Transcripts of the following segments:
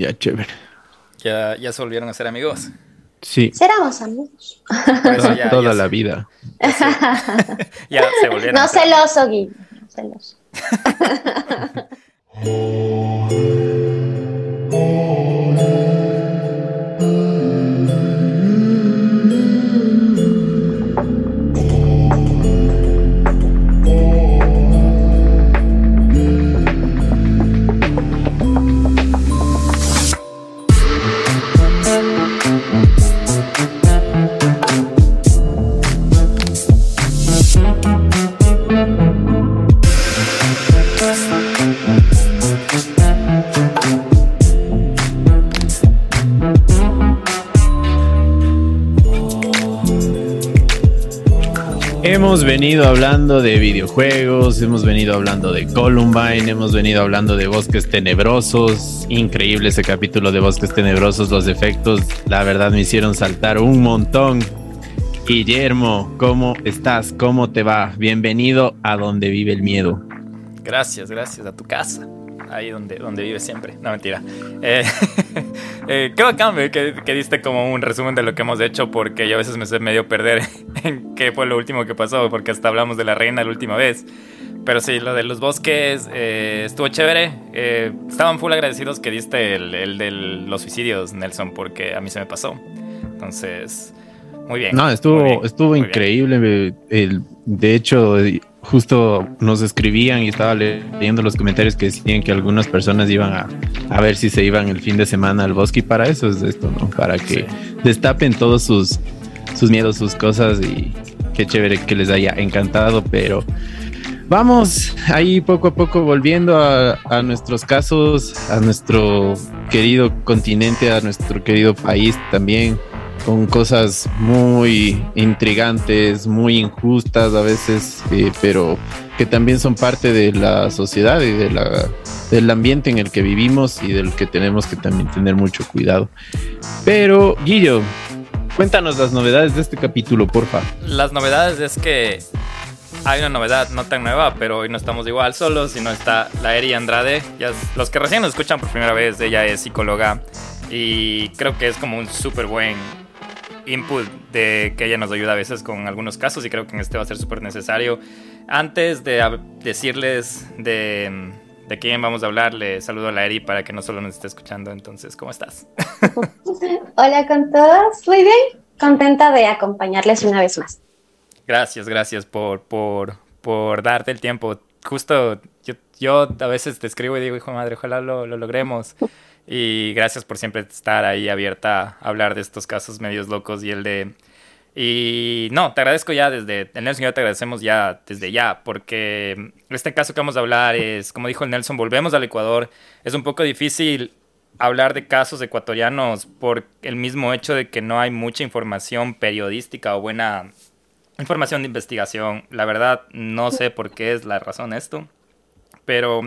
Ya, chévere. Ya, ya se volvieron a ser amigos. Sí. Seramos amigos. ya, toda la vida. Ya se, volvieron. No celoso, Gui. No celoso. Hemos venido hablando de videojuegos, hemos venido hablando de Columbine, hemos venido hablando de Bosques Tenebrosos. Increíble ese capítulo de Bosques Tenebrosos, los efectos, la verdad me hicieron saltar un montón. Guillermo, ¿cómo estás? ¿Cómo te va? Bienvenido a donde vive el miedo. Gracias, gracias a tu casa ahí donde, donde vive siempre. No, mentira. Eh, eh, qué bacán que, que, diste como un resumen de lo que hemos hecho, porque yo a veces me sé medio perder en qué fue lo último que pasó, porque hasta hablamos de la reina la última vez. Pero sí, lo de los bosques eh, estuvo chévere. Eh, estaban full agradecidos que diste el, el de los suicidios, Nelson, porque a mí se me pasó. Entonces, muy bien. No, estuvo, estuvo increíble. El, de hecho, justo nos escribían y estaba leyendo los comentarios que decían que algunas personas iban a, a, ver si se iban el fin de semana al bosque y para eso es esto, ¿no? Para que destapen todos sus, sus miedos, sus cosas y qué chévere que les haya encantado, pero vamos ahí poco a poco volviendo a, a nuestros casos, a nuestro querido continente, a nuestro querido país también con cosas muy intrigantes, muy injustas a veces, eh, pero que también son parte de la sociedad y de la, del ambiente en el que vivimos y del que tenemos que también tener mucho cuidado. Pero, Guillo, cuéntanos las novedades de este capítulo, porfa. Las novedades es que hay una novedad no tan nueva, pero hoy no estamos igual solos, sino está la Eri Andrade. Los que recién nos escuchan por primera vez, ella es psicóloga y creo que es como un súper buen input de que ella nos ayuda a veces con algunos casos y creo que en este va a ser súper necesario. Antes de decirles de, de, quién vamos a hablar, le saludo a la Eri para que no solo nos esté escuchando. Entonces, ¿cómo estás? Hola con todos, muy bien, contenta de acompañarles una vez más. Gracias, gracias por, por, por darte el tiempo. Justo yo, yo a veces te escribo y digo, hijo madre, ojalá lo, lo logremos. Y gracias por siempre estar ahí abierta a hablar de estos casos medios locos y el de... Y no, te agradezco ya desde... El Nelson y yo te agradecemos ya desde ya, porque este caso que vamos a hablar es, como dijo el Nelson, volvemos al Ecuador. Es un poco difícil hablar de casos ecuatorianos por el mismo hecho de que no hay mucha información periodística o buena información de investigación. La verdad, no sé por qué es la razón esto, pero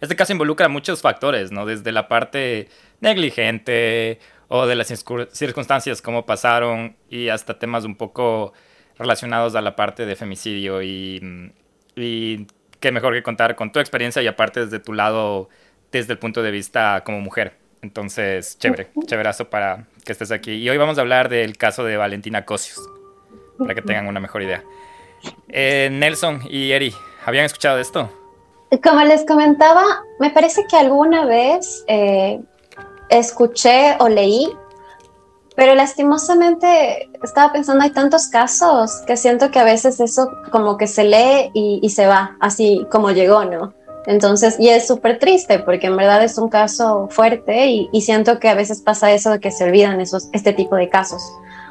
este caso involucra muchos factores, ¿no? Desde la parte negligente o de las circunstancias como pasaron y hasta temas un poco relacionados a la parte de femicidio y, y qué mejor que contar con tu experiencia y aparte desde tu lado, desde el punto de vista como mujer. Entonces, chévere, chéverazo para que estés aquí. Y hoy vamos a hablar del caso de Valentina Cosius, para que tengan una mejor idea. Eh, Nelson y Eri, ¿habían escuchado de esto? Como les comentaba, me parece que alguna vez eh, escuché o leí, pero lastimosamente estaba pensando, hay tantos casos que siento que a veces eso como que se lee y, y se va, así como llegó, ¿no? Entonces, y es súper triste porque en verdad es un caso fuerte y, y, siento que a veces pasa eso de que se olvidan esos, este tipo de casos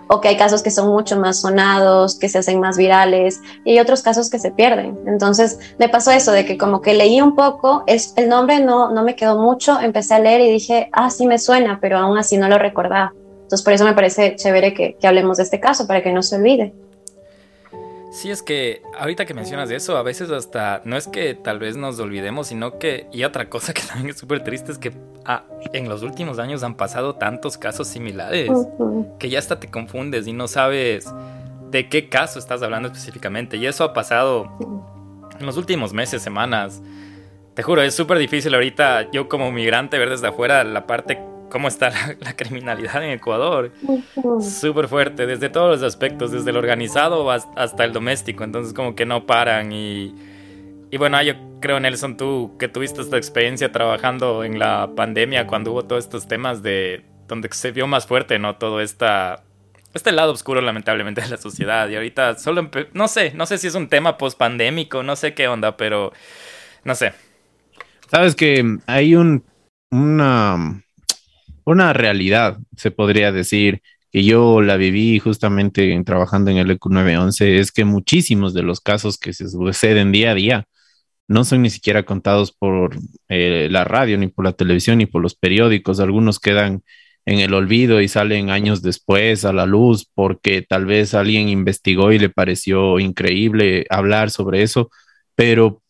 o que hay casos que son mucho más sonados, que se hacen más virales, y hay otros casos que se pierden. Entonces, me pasó eso, de que como que leí un poco, es, el nombre no, no me quedó mucho, empecé a leer y dije, ah, sí me suena, pero aún así no lo recordaba. Entonces, por eso me parece chévere que, que hablemos de este caso, para que no se olvide. Sí, es que ahorita que mencionas eso, a veces hasta no es que tal vez nos olvidemos, sino que, y otra cosa que también es súper triste es que ah, en los últimos años han pasado tantos casos similares que ya hasta te confundes y no sabes de qué caso estás hablando específicamente. Y eso ha pasado en los últimos meses, semanas. Te juro, es súper difícil ahorita, yo como migrante, ver desde afuera la parte cómo está la, criminalidad en Ecuador. Súper fuerte, desde todos los aspectos, desde el organizado hasta el doméstico. Entonces como que no paran y... Y bueno, yo creo, Nelson, tú que tuviste esta experiencia trabajando en la pandemia cuando hubo todos estos temas de donde se vio más fuerte, ¿no? Todo esta este lado oscuro lamentablemente de la sociedad y ahorita solo no sé, no sé si es un tema post pandémico, no sé qué onda, pero no sé. Sabes que hay un una una realidad, se podría decir, que yo la viví justamente trabajando en el EQ 911, es que muchísimos de los casos que se suceden día a día no son ni siquiera contados por eh, la radio, ni por la televisión, ni por los periódicos. Algunos quedan en el olvido y salen años después a la luz porque tal vez alguien investigó y le pareció increíble hablar sobre eso, pero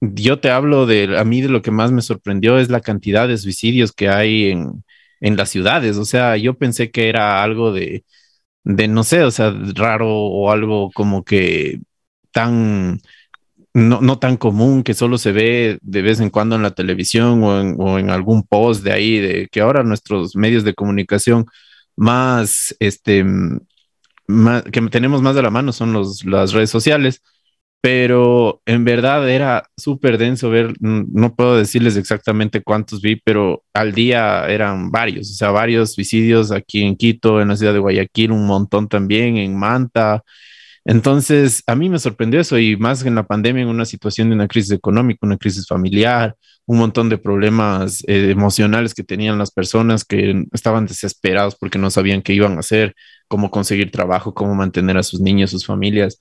yo te hablo de, a mí de lo que más me sorprendió es la cantidad de suicidios que hay en, en las ciudades, o sea, yo pensé que era algo de, de, no sé, o sea, raro o algo como que tan no, no, tan común, que solo se ve de vez en cuando en la televisión o en, o en, algún post de ahí, de que ahora nuestros medios de comunicación más, este, más, que tenemos más de la mano son los, las redes sociales, pero en verdad era súper denso ver, no puedo decirles exactamente cuántos vi, pero al día eran varios, o sea, varios suicidios aquí en Quito, en la ciudad de Guayaquil, un montón también, en Manta, entonces, a mí me sorprendió eso y más en la pandemia, en una situación de una crisis económica, una crisis familiar, un montón de problemas eh, emocionales que tenían las personas que estaban desesperados porque no sabían qué iban a hacer, cómo conseguir trabajo, cómo mantener a sus niños, sus familias.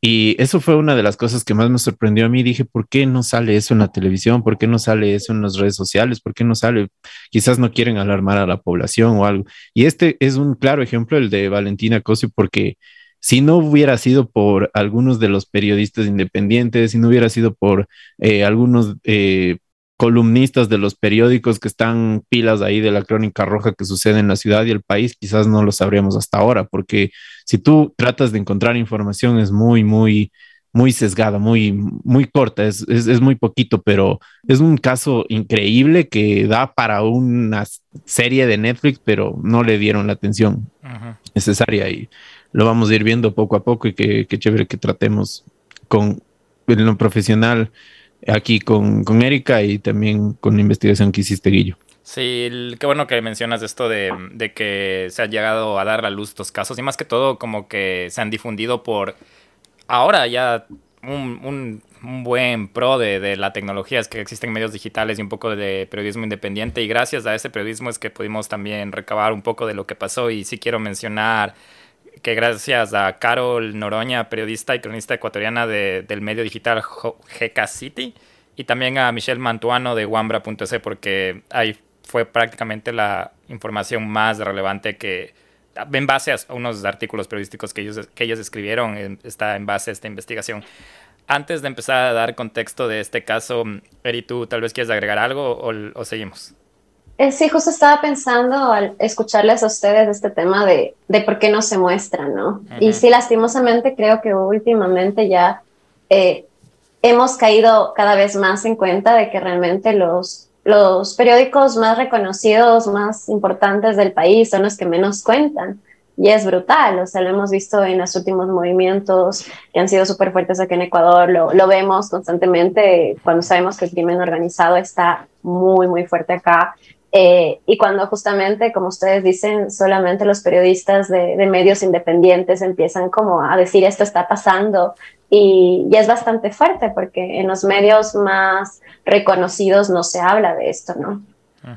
Y eso fue una de las cosas que más me sorprendió a mí. Dije, ¿por qué no sale eso en la televisión? ¿Por qué no sale eso en las redes sociales? ¿Por qué no sale? Quizás no quieren alarmar a la población o algo. Y este es un claro ejemplo, el de Valentina Cosio, porque si no hubiera sido por algunos de los periodistas independientes, si no hubiera sido por eh, algunos eh, columnistas de los periódicos que están pilas ahí de la crónica roja que sucede en la ciudad y el país, quizás no lo sabríamos hasta ahora, porque si tú tratas de encontrar información es muy, muy, muy sesgada, muy, muy corta, es, es, muy poquito, pero es un caso increíble que da para una serie de Netflix, pero no le dieron la atención necesaria y lo vamos a ir viendo poco a poco y que, chévere que tratemos con lo profesional aquí con, con Erika y también con la investigación que hiciste, Guillo. Sí, qué bueno que mencionas esto de, de, que se ha llegado a dar a luz estos casos y más que todo como que se han difundido por ahora ya un, un, un buen pro de, de, la tecnología es que existen medios digitales y un poco de periodismo independiente y gracias a ese periodismo es que pudimos también recabar un poco de lo que pasó y sí quiero mencionar que gracias a Carol Noroña, periodista y cronista ecuatoriana de, del medio digital GK City, y también a Michelle Mantuano de Wambra.es, porque ahí fue prácticamente la información más relevante que, en base a unos artículos periodísticos que ellos, que ellos escribieron, está en base a esta investigación. Antes de empezar a dar contexto de este caso, Eri, ¿tú tal vez quieres agregar algo o, o seguimos? Eh, sí, justo estaba pensando al escucharles a ustedes este tema de, de por qué no se muestran, ¿no? Y sí, lastimosamente creo que últimamente ya eh, hemos caído cada vez más en cuenta de que realmente los, los periódicos más reconocidos, más importantes del país son los que menos cuentan. Y es brutal, o sea, lo hemos visto en los últimos movimientos que han sido súper fuertes aquí en Ecuador, lo, lo vemos constantemente cuando sabemos que el crimen organizado está muy, muy fuerte acá eh, y cuando justamente, como ustedes dicen, solamente los periodistas de, medios independientes empiezan como a decir esto está pasando y, es bastante fuerte porque en los medios más reconocidos no se habla de esto, ¿no?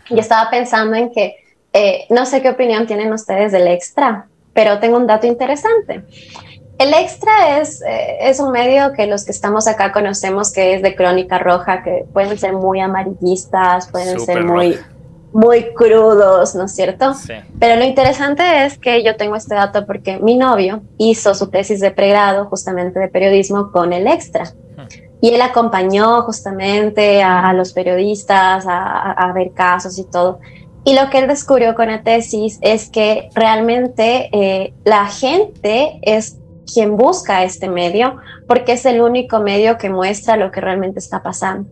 Y estaba pensando en que, eh, no sé qué opinión tienen ustedes del extra, pero tengo un dato interesante. El extra es, eh, es un medio que los que estamos acá conocemos que es de crónica roja, que pueden ser muy amarillistas, pueden ser muy muy crudos, ¿no es cierto? Sí. Pero lo interesante es que yo tengo este dato porque mi novio hizo su tesis de pregrado justamente de periodismo con el extra. Hmm. Y él acompañó justamente a, los periodistas a, ver casos y todo. Y lo que él descubrió con la tesis es que realmente eh, la gente es quien busca este medio porque es el único medio que muestra lo que realmente está pasando.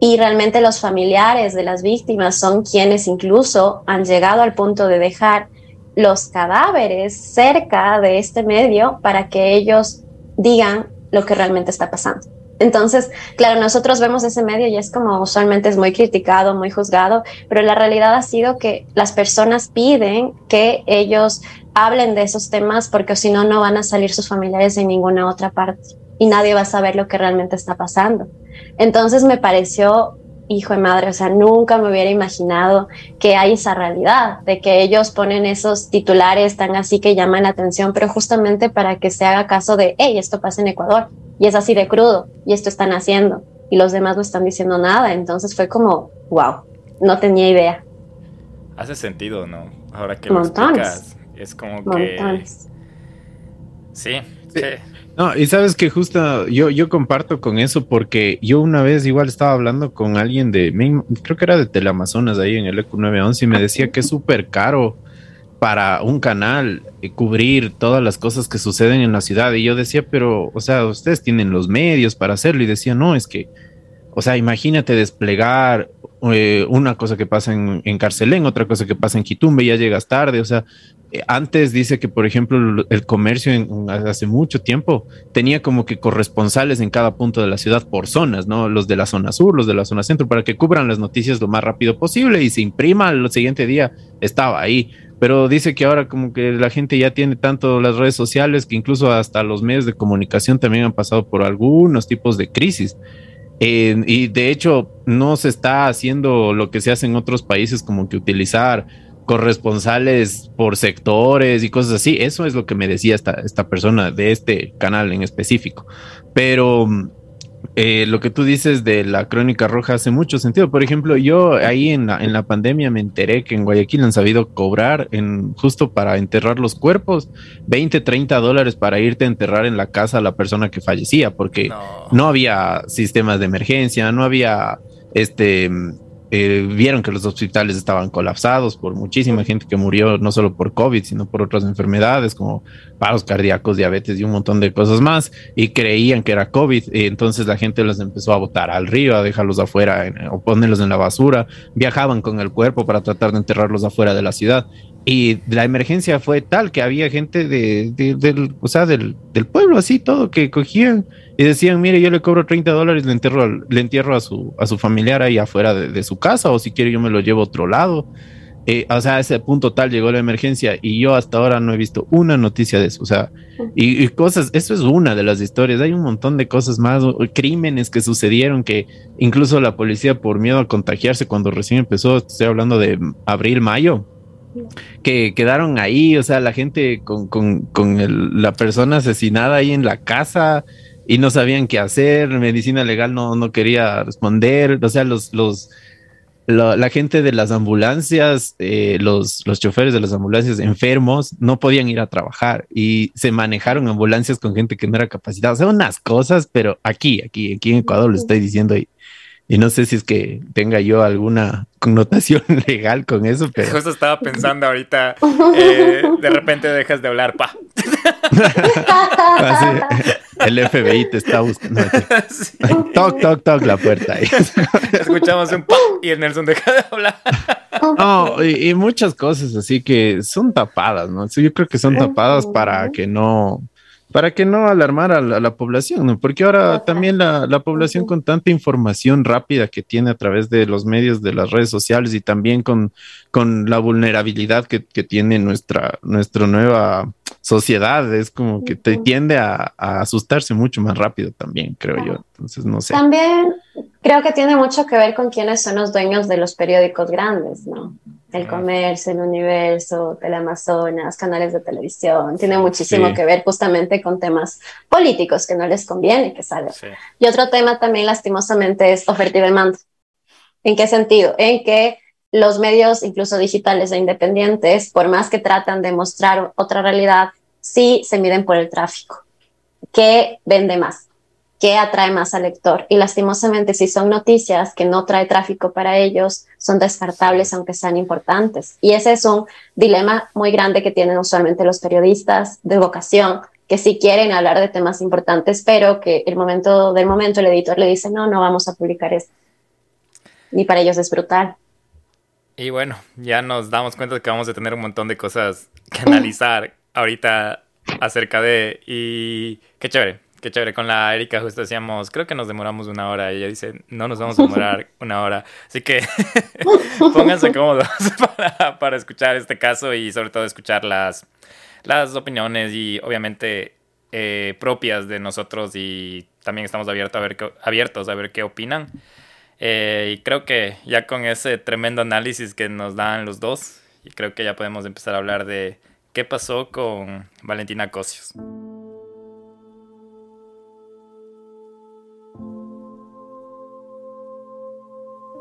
Y realmente los familiares de las víctimas son quienes incluso han llegado al punto de dejar los cadáveres cerca de este medio para que ellos digan lo que realmente está pasando. Entonces, claro, nosotros vemos ese medio y es como usualmente es muy criticado, muy juzgado, pero la realidad ha sido que las personas piden que ellos hablen de esos temas porque si no, no van a salir sus familiares en ninguna otra parte y nadie va a saber lo que realmente está pasando. Entonces me pareció, hijo de madre, o sea, nunca me hubiera imaginado que hay esa realidad, de que ellos ponen esos titulares tan así que llaman la atención, pero justamente para que se haga caso de, hey, esto pasa en Ecuador y es así de crudo y esto están haciendo y los demás no están diciendo nada. Entonces fue como, wow, no tenía idea. Hace sentido, ¿no? Ahora que lo explicas, es como que... Sí, sí. No, y sabes que justo yo, yo comparto con eso porque yo una vez igual estaba hablando con alguien de, creo que era de Teleamazonas ahí en el ECU 911 y me decía que es súper caro para un canal eh, cubrir todas las cosas que suceden en la ciudad. Y yo decía, pero, o sea, ustedes tienen los medios para hacerlo. Y decía, no, es que, o sea, imagínate desplegar eh, una cosa que pasa en, en, Carcelén, otra cosa que pasa en Quitumbe, ya llegas tarde. O sea, eh, antes dice que, por ejemplo, el comercio en, hace mucho tiempo tenía como que corresponsales en cada punto de la ciudad por zonas, ¿no? Los de la zona sur, los de la zona centro, para que cubran las noticias lo más rápido posible y se imprima el siguiente día, estaba ahí pero dice que ahora como que la gente ya tiene tanto las redes sociales que incluso hasta los medios de comunicación también han pasado por algunos tipos de crisis. Y de hecho no se está haciendo lo que se hace en otros países como que utilizar corresponsales por sectores y cosas así. Eso es lo que me decía esta, esta persona de este canal en específico. Pero eh, lo que tú dices de la crónica roja hace mucho sentido. Por ejemplo, yo ahí en la, en la pandemia me enteré que en Guayaquil han sabido cobrar en, justo para enterrar los cuerpos 20, 30 dólares para irte a enterrar en la casa a la persona que fallecía, porque no había sistemas de emergencia, no había este eh, vieron que los hospitales estaban colapsados por muchísima gente que murió no solo por COVID, sino por otras enfermedades como paros cardíacos, diabetes y un montón de cosas más, y creían que era COVID, y entonces la gente los empezó a botar al río, a dejarlos afuera o ponerlos en la basura, viajaban con el cuerpo para tratar de enterrarlos afuera de la ciudad. Y la emergencia fue tal que había gente de, del, o sea, del, del pueblo así, todo, que cogían y decían, mire, yo le cobro 30 dólares, le, entierro, le entierro a su, a su familiar ahí afuera de, su casa, o si quiere yo me lo llevo a otro lado. Eh, o sea, a ese punto tal llegó la emergencia y yo hasta ahora no he visto una noticia de eso. O sea, y, cosas, eso es una de las historias. Hay un montón de cosas más, crímenes que sucedieron que incluso la policía por miedo a contagiarse cuando recién empezó, estoy hablando de abril, mayo, que quedaron ahí, o sea, la gente con, con, con la persona asesinada ahí en la casa, y no sabían qué hacer, medicina legal no, no quería responder, o sea, los, los, la, gente de las ambulancias, eh, los, los choferes de las ambulancias enfermos no podían ir a trabajar y se manejaron ambulancias con gente que no era capacitada, o sea, unas cosas, pero aquí, aquí, aquí en Ecuador lo estoy diciendo y y no sé si es que tenga yo alguna connotación legal con eso, pero... Justo estaba pensando ahorita, eh, de repente dejas de hablar, pa. el FBI te está buscando. Toc, toc, toc, la puerta. Escuchamos un pa y el Nelson deja de hablar. No, y, y, muchas cosas así que son tapadas, ¿no? Yo creo que son tapadas para que no para que no alarmar a la, población, ¿no? Porque ahora también la, población con tanta información rápida que tiene a través de los medios de las redes sociales y también con, con la vulnerabilidad que, tiene nuestra, nuestra nueva sociedad, es como que te tiende a, a asustarse mucho más rápido también, creo yo. Entonces, no sé. También creo que tiene mucho que ver con quiénes son los dueños de los periódicos grandes, ¿no? El Comercio, El Universo, Teleamazonas, canales de televisión. Tiene muchísimo que ver justamente con temas políticos que no les conviene que salgan. Y otro tema también, lastimosamente, es oferta y demanda. ¿En qué sentido? En que los medios, incluso digitales e independientes, por más que tratan de mostrar otra realidad, sí se miden por el tráfico. ¿Qué vende más? Qué atrae más al lector. Y lastimosamente, si son noticias que no trae tráfico para ellos, son descartables aunque sean importantes. Y ese es un dilema muy grande que tienen usualmente los periodistas de vocación, que sí quieren hablar de temas importantes, pero que el momento del momento el editor le dice, no, no vamos a publicar esto. y para ellos es brutal. Y bueno, ya nos damos cuenta de que vamos a tener un montón de cosas que analizar ahorita acerca de... Y qué chévere, qué chévere. Con la Erika justo decíamos, creo que nos demoramos una hora. Y ella dice, no nos vamos a demorar una hora. Así que pónganse cómodos para, para, escuchar este caso y sobre todo escuchar las, las opiniones y obviamente eh, propias de nosotros y también estamos abiertos a ver qué, abiertos a ver qué opinan. Eh, y creo que ya con ese tremendo análisis que nos dan los dos, y creo que ya podemos empezar a hablar de qué pasó con Valentina Cosios.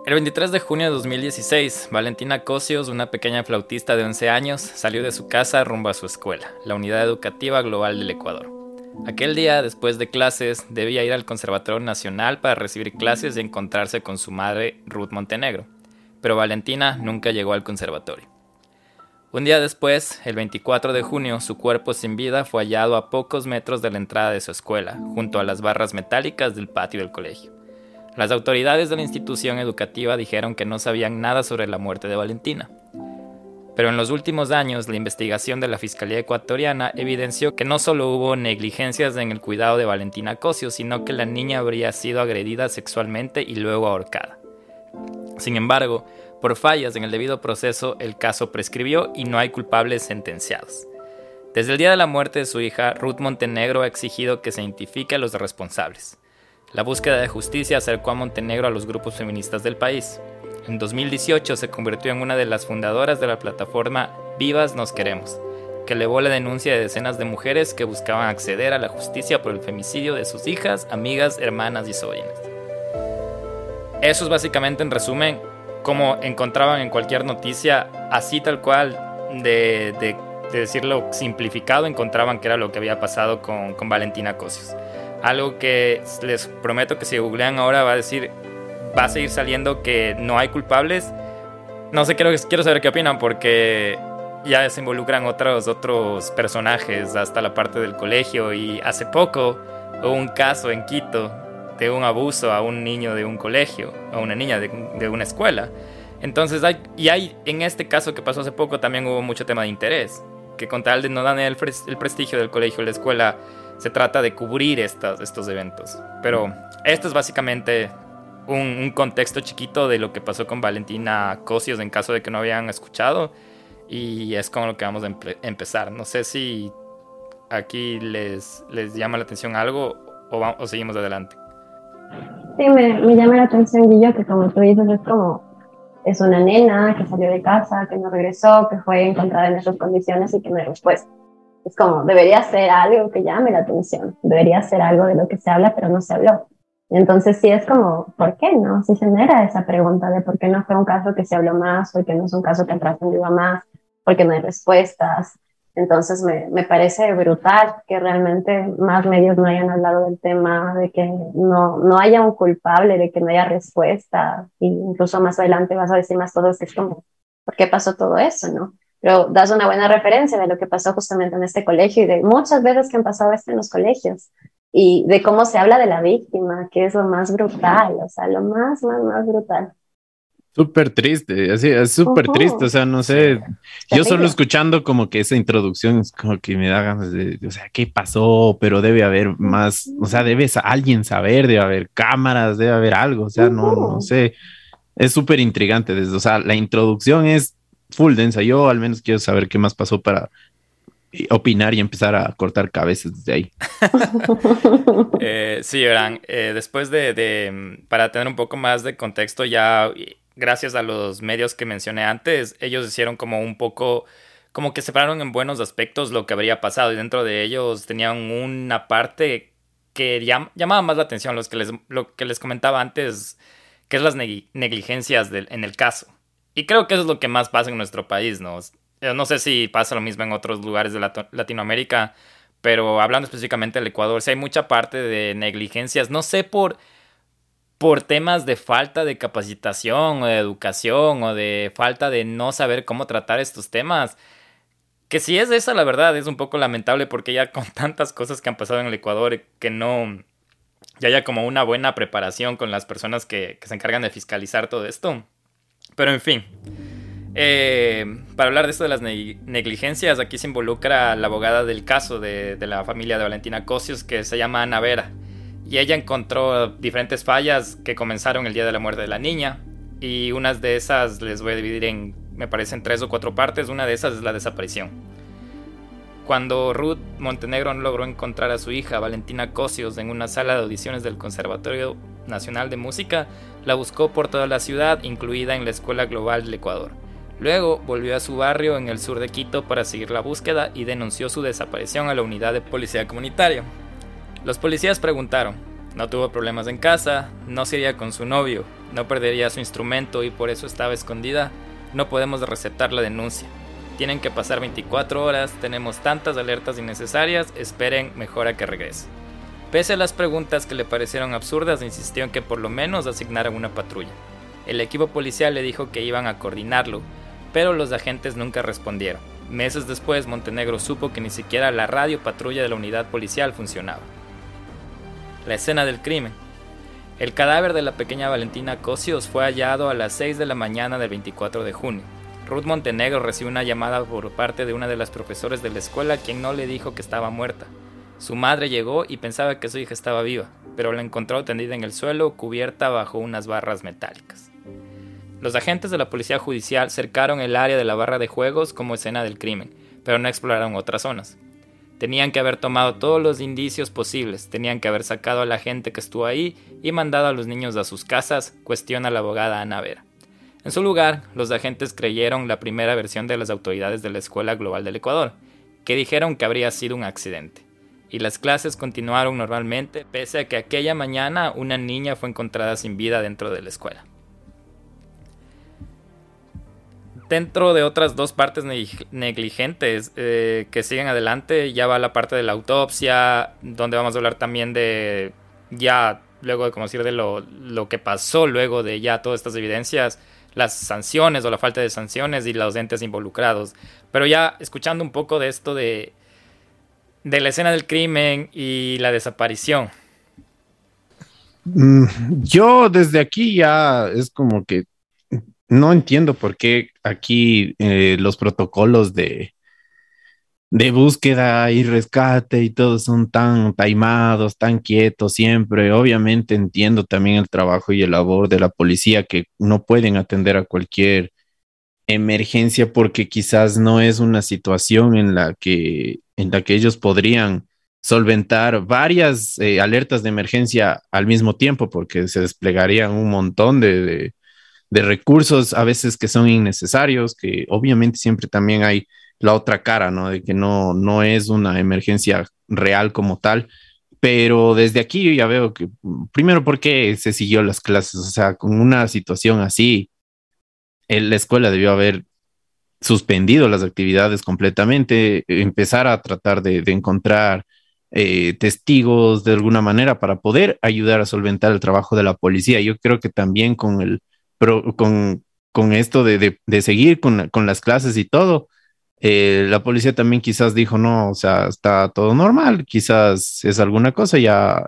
El 23 de junio de 2016, Valentina Cosios, una pequeña flautista de 11 años, salió de su casa rumbo a su escuela, la Unidad Educativa Global del Ecuador. Aquel día, después de clases, debía ir al Conservatorio Nacional para recibir clases y encontrarse con su madre, Ruth Montenegro, pero Valentina nunca llegó al conservatorio. Un día después, el 24 de junio, su cuerpo sin vida fue hallado a pocos metros de la entrada de su escuela, junto a las barras metálicas del patio del colegio. Las autoridades de la institución educativa dijeron que no sabían nada sobre la muerte de Valentina. Pero en los últimos años, la investigación de la Fiscalía Ecuatoriana evidenció que no solo hubo negligencias en el cuidado de Valentina Cosio, sino que la niña habría sido agredida sexualmente y luego ahorcada. Sin embargo, por fallas en el debido proceso, el caso prescribió y no hay culpables sentenciados. Desde el día de la muerte de su hija, Ruth Montenegro ha exigido que se identifique a los responsables. La búsqueda de justicia acercó a Montenegro a los grupos feministas del país. En 2018 se convirtió en una de las fundadoras de la plataforma Vivas Nos Queremos, que elevó la denuncia de decenas de mujeres que buscaban acceder a la justicia por el femicidio de sus hijas, amigas, hermanas y sobrinas. Eso es básicamente en resumen como encontraban en cualquier noticia, así tal cual, de, de, decirlo simplificado, encontraban que era lo que había pasado con, con Valentina Cosios. Algo que les prometo que si googlean ahora va a decir, va a seguir saliendo que no hay culpables. No sé, quiero, quiero saber qué opinan porque ya se involucran otros, otros personajes, hasta la parte del colegio. Y hace poco hubo un caso en Quito de un abuso a un niño de un colegio, a una niña de, de una escuela. Entonces, hay, y hay, en este caso que pasó hace poco, también hubo mucho tema de interés, que con tal de no dan el, el prestigio del colegio o la escuela, se trata de cubrir estos, estos eventos. Pero esto es básicamente un, contexto chiquito de lo que pasó con Valentina Cosios en caso de que no habían escuchado. Y es con lo que vamos a empezar. No sé si aquí les, les llama la atención algo o, o seguimos adelante. Sí, me, me, llama la atención, Guillo, que como tú dices, es como, es una nena que salió de casa, que no regresó, que fue encontrada en esas condiciones y que no hay respuesta. Es como, debería ser algo que llame la atención, debería ser algo de lo que se habla, pero no se habló. Entonces sí es como, ¿por qué no? Si genera esa pregunta de por qué no fue un caso que se habló más, por qué no es un caso que ha trascendido más, por qué no hay respuestas. Entonces me, me, parece brutal que realmente más medios no hayan hablado del tema, de que no, no haya un culpable, de que no haya respuesta. E incluso más adelante vas a decir más todo, que es como, ¿por qué pasó todo eso? ¿no? Pero das una buena referencia de lo que pasó justamente en este colegio y de muchas veces que han pasado esto en los colegios. Y de cómo se habla de la víctima, que es lo más brutal, o sea, lo más, más, más brutal. Súper triste, así, es súper triste, o sea, no sé, yo solo escuchando como que esa introducción es como que me da ganas de, o sea, ¿qué pasó? Pero debe haber más, o sea, debe alguien saber, debe haber cámaras, debe haber algo, o sea, no, no sé, es súper intrigante, o sea, la introducción es full densa. Yo al menos quiero saber qué más pasó para opinar y empezar a cortar cabezas desde ahí. eh, sí, verán, eh, después de, para tener un poco más de contexto, ya gracias a los medios que mencioné antes, ellos hicieron como un poco, como que separaron en buenos aspectos lo que habría pasado y dentro de ellos tenían una parte que llamaba más la atención, los que les, lo que les comentaba antes, que es las negligencias en el caso. Y creo que eso es lo que más pasa en nuestro país, ¿no? No sé si pasa lo mismo en otros lugares de Latinoamérica, pero hablando específicamente del Ecuador, si hay mucha parte de negligencias, no sé por, por temas de falta de capacitación o de educación o de falta de no saber cómo tratar estos temas. Que si es esa la verdad, es un poco lamentable porque ya con tantas cosas que han pasado en el Ecuador que no, haya como una buena preparación con las personas que, se encargan de fiscalizar todo esto. Pero en fin, eh, para hablar de esto de las negligencias, aquí se involucra la abogada del caso de, la familia de Valentina Cosios, que se llama Ana Vera. Y ella encontró diferentes fallas que comenzaron el día de la muerte de la niña. Y unas de esas les voy a dividir en, me parecen, tres o cuatro partes. Una de esas es la desaparición. Cuando Ruth Montenegro no logró encontrar a su hija, Valentina Cosios, en una sala de audiciones del Conservatorio Nacional de Música, la buscó por toda la ciudad, incluida en la Escuela Global del Ecuador. Luego volvió a su barrio en el sur de Quito para seguir la búsqueda y denunció su desaparición a la unidad de policía comunitaria. Los policías preguntaron, no tuvo problemas en casa, no sería con su novio, no perdería su instrumento y por eso estaba escondida, no podemos recetar la denuncia. Tienen que pasar 24 horas, tenemos tantas alertas innecesarias, esperen mejor a que regrese. Pese a las preguntas que le parecieron absurdas, insistió en que por lo menos asignaran una patrulla. El equipo policial le dijo que iban a coordinarlo, pero los agentes nunca respondieron. Meses después, Montenegro supo que ni siquiera la radio patrulla de la unidad policial funcionaba. La escena del crimen. El cadáver de la pequeña Valentina Cosios fue hallado a las 6 de la mañana del 24 de junio. Ruth Montenegro recibió una llamada por parte de una de las profesores de la escuela quien no le dijo que estaba muerta. Su madre llegó y pensaba que su hija estaba viva, pero la encontró tendida en el suelo, cubierta bajo unas barras metálicas. Los agentes de la policía judicial cercaron el área de la barra de juegos como escena del crimen, pero no exploraron otras zonas. Tenían que haber tomado todos los indicios posibles, tenían que haber sacado a la gente que estuvo ahí y mandado a los niños a sus casas, cuestiona la abogada Ana Vera. En su lugar, los agentes creyeron la primera versión de las autoridades de la Escuela Global del Ecuador, que dijeron que habría sido un accidente. Y las clases continuaron normalmente, pese a que aquella mañana una niña fue encontrada sin vida dentro de la escuela. Dentro de otras dos partes negligentes eh, que siguen adelante, ya va la parte de la autopsia, donde vamos a hablar también de ya luego de conocer de lo, lo que pasó luego de ya todas estas evidencias, las sanciones o la falta de sanciones y los entes involucrados. Pero ya escuchando un poco de esto de, de la escena del crimen y la desaparición. Mm, yo desde aquí ya es como que no entiendo por qué aquí eh, los protocolos de, de búsqueda y rescate y todos son tan taimados, tan quietos siempre. Obviamente entiendo también el trabajo y el labor de la policía que no pueden atender a cualquier emergencia porque quizás no es una situación en la que, en la que ellos podrían solventar varias eh, alertas de emergencia al mismo tiempo porque se desplegarían un montón de, de recursos a veces que son innecesarios, que obviamente siempre también hay la otra cara, ¿no? De que no, no es una emergencia real como tal. Pero desde aquí yo ya veo que, primero, ¿por qué se siguió las clases? O sea, con una situación así, la escuela debió haber suspendido las actividades completamente, empezar a tratar de, encontrar eh, testigos de alguna manera para poder ayudar a solventar el trabajo de la policía. Yo creo que también con el con, con esto de, de, seguir con, con, las clases y todo, eh, la policía también quizás dijo, no, o sea, está todo normal, quizás es alguna cosa, ya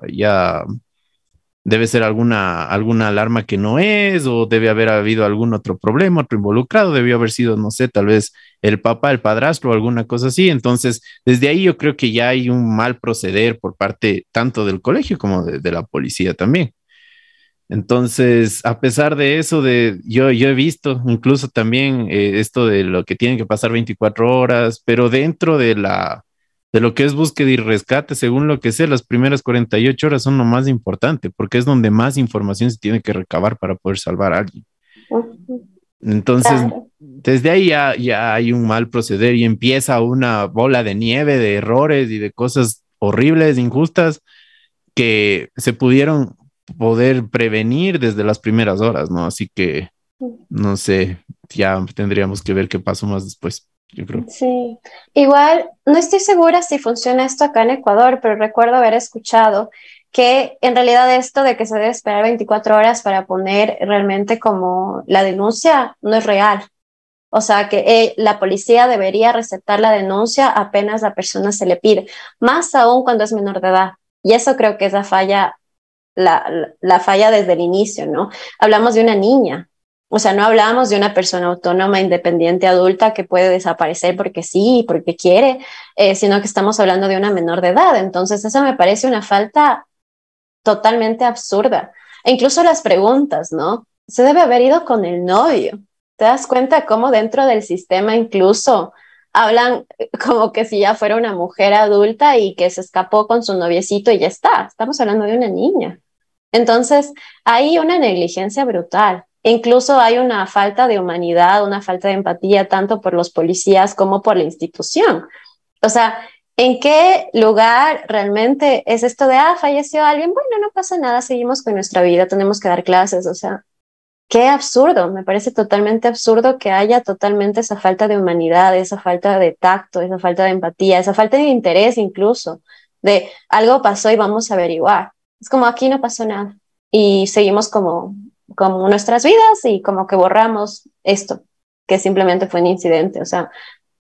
debe ser alguna, alguna alarma que no es, o debe haber habido algún otro problema, otro involucrado, debió haber sido, no sé, tal vez el papá, el padrastro o alguna cosa así. Entonces, desde ahí yo creo que ya hay un mal proceder por parte tanto del colegio como de la policía también. Entonces, a pesar de eso, de, yo, yo he visto incluso también eh, esto de lo que tienen que pasar 24 horas, pero dentro de la de lo que es búsqueda y rescate, según lo que sé, las primeras 48 horas son lo más importante, porque es donde más información se tiene que recabar para poder salvar a alguien. Entonces, desde ahí ya, ya hay un mal proceder y empieza una bola de nieve de errores y de cosas horribles, injustas, que se pudieron poder prevenir desde las primeras horas, ¿no? Así que, no sé, ya tendríamos que ver qué pasó más después. Yo. Sí, igual no estoy segura si funciona esto acá en Ecuador, pero recuerdo haber escuchado que en realidad esto de que se debe esperar 24 horas para poner realmente como la denuncia no es real. O sea, que eh, la policía debería recetar la denuncia apenas la persona se le pide, más aún cuando es menor de edad. Y eso creo que es la falla la, la, falla desde el inicio, ¿no? Hablamos de una niña, o sea, no hablamos de una persona autónoma, independiente, adulta que puede desaparecer porque sí, porque quiere, eh, sino que estamos hablando de una menor de edad. Entonces, eso me parece una falta totalmente absurda. E incluso las preguntas, ¿no? Se debe haber ido con el novio. ¿Te das cuenta cómo dentro del sistema incluso hablan como que si ya fuera una mujer adulta y que se escapó con su noviecito y ya está? Estamos hablando de una niña. Entonces, hay una negligencia brutal. Incluso hay una falta de humanidad, una falta de empatía tanto por los policías como por la institución. O sea, ¿en qué lugar realmente es esto de, ah, falleció alguien? Bueno, no pasa nada, seguimos con nuestra vida, tenemos que dar clases. O sea, qué absurdo, me parece totalmente absurdo que haya totalmente esa falta de humanidad, esa falta de tacto, esa falta de empatía, esa falta de interés incluso, de algo pasó y vamos a averiguar. Es como aquí no pasó nada y seguimos como como nuestras vidas y como que borramos esto, que simplemente fue un incidente. O sea,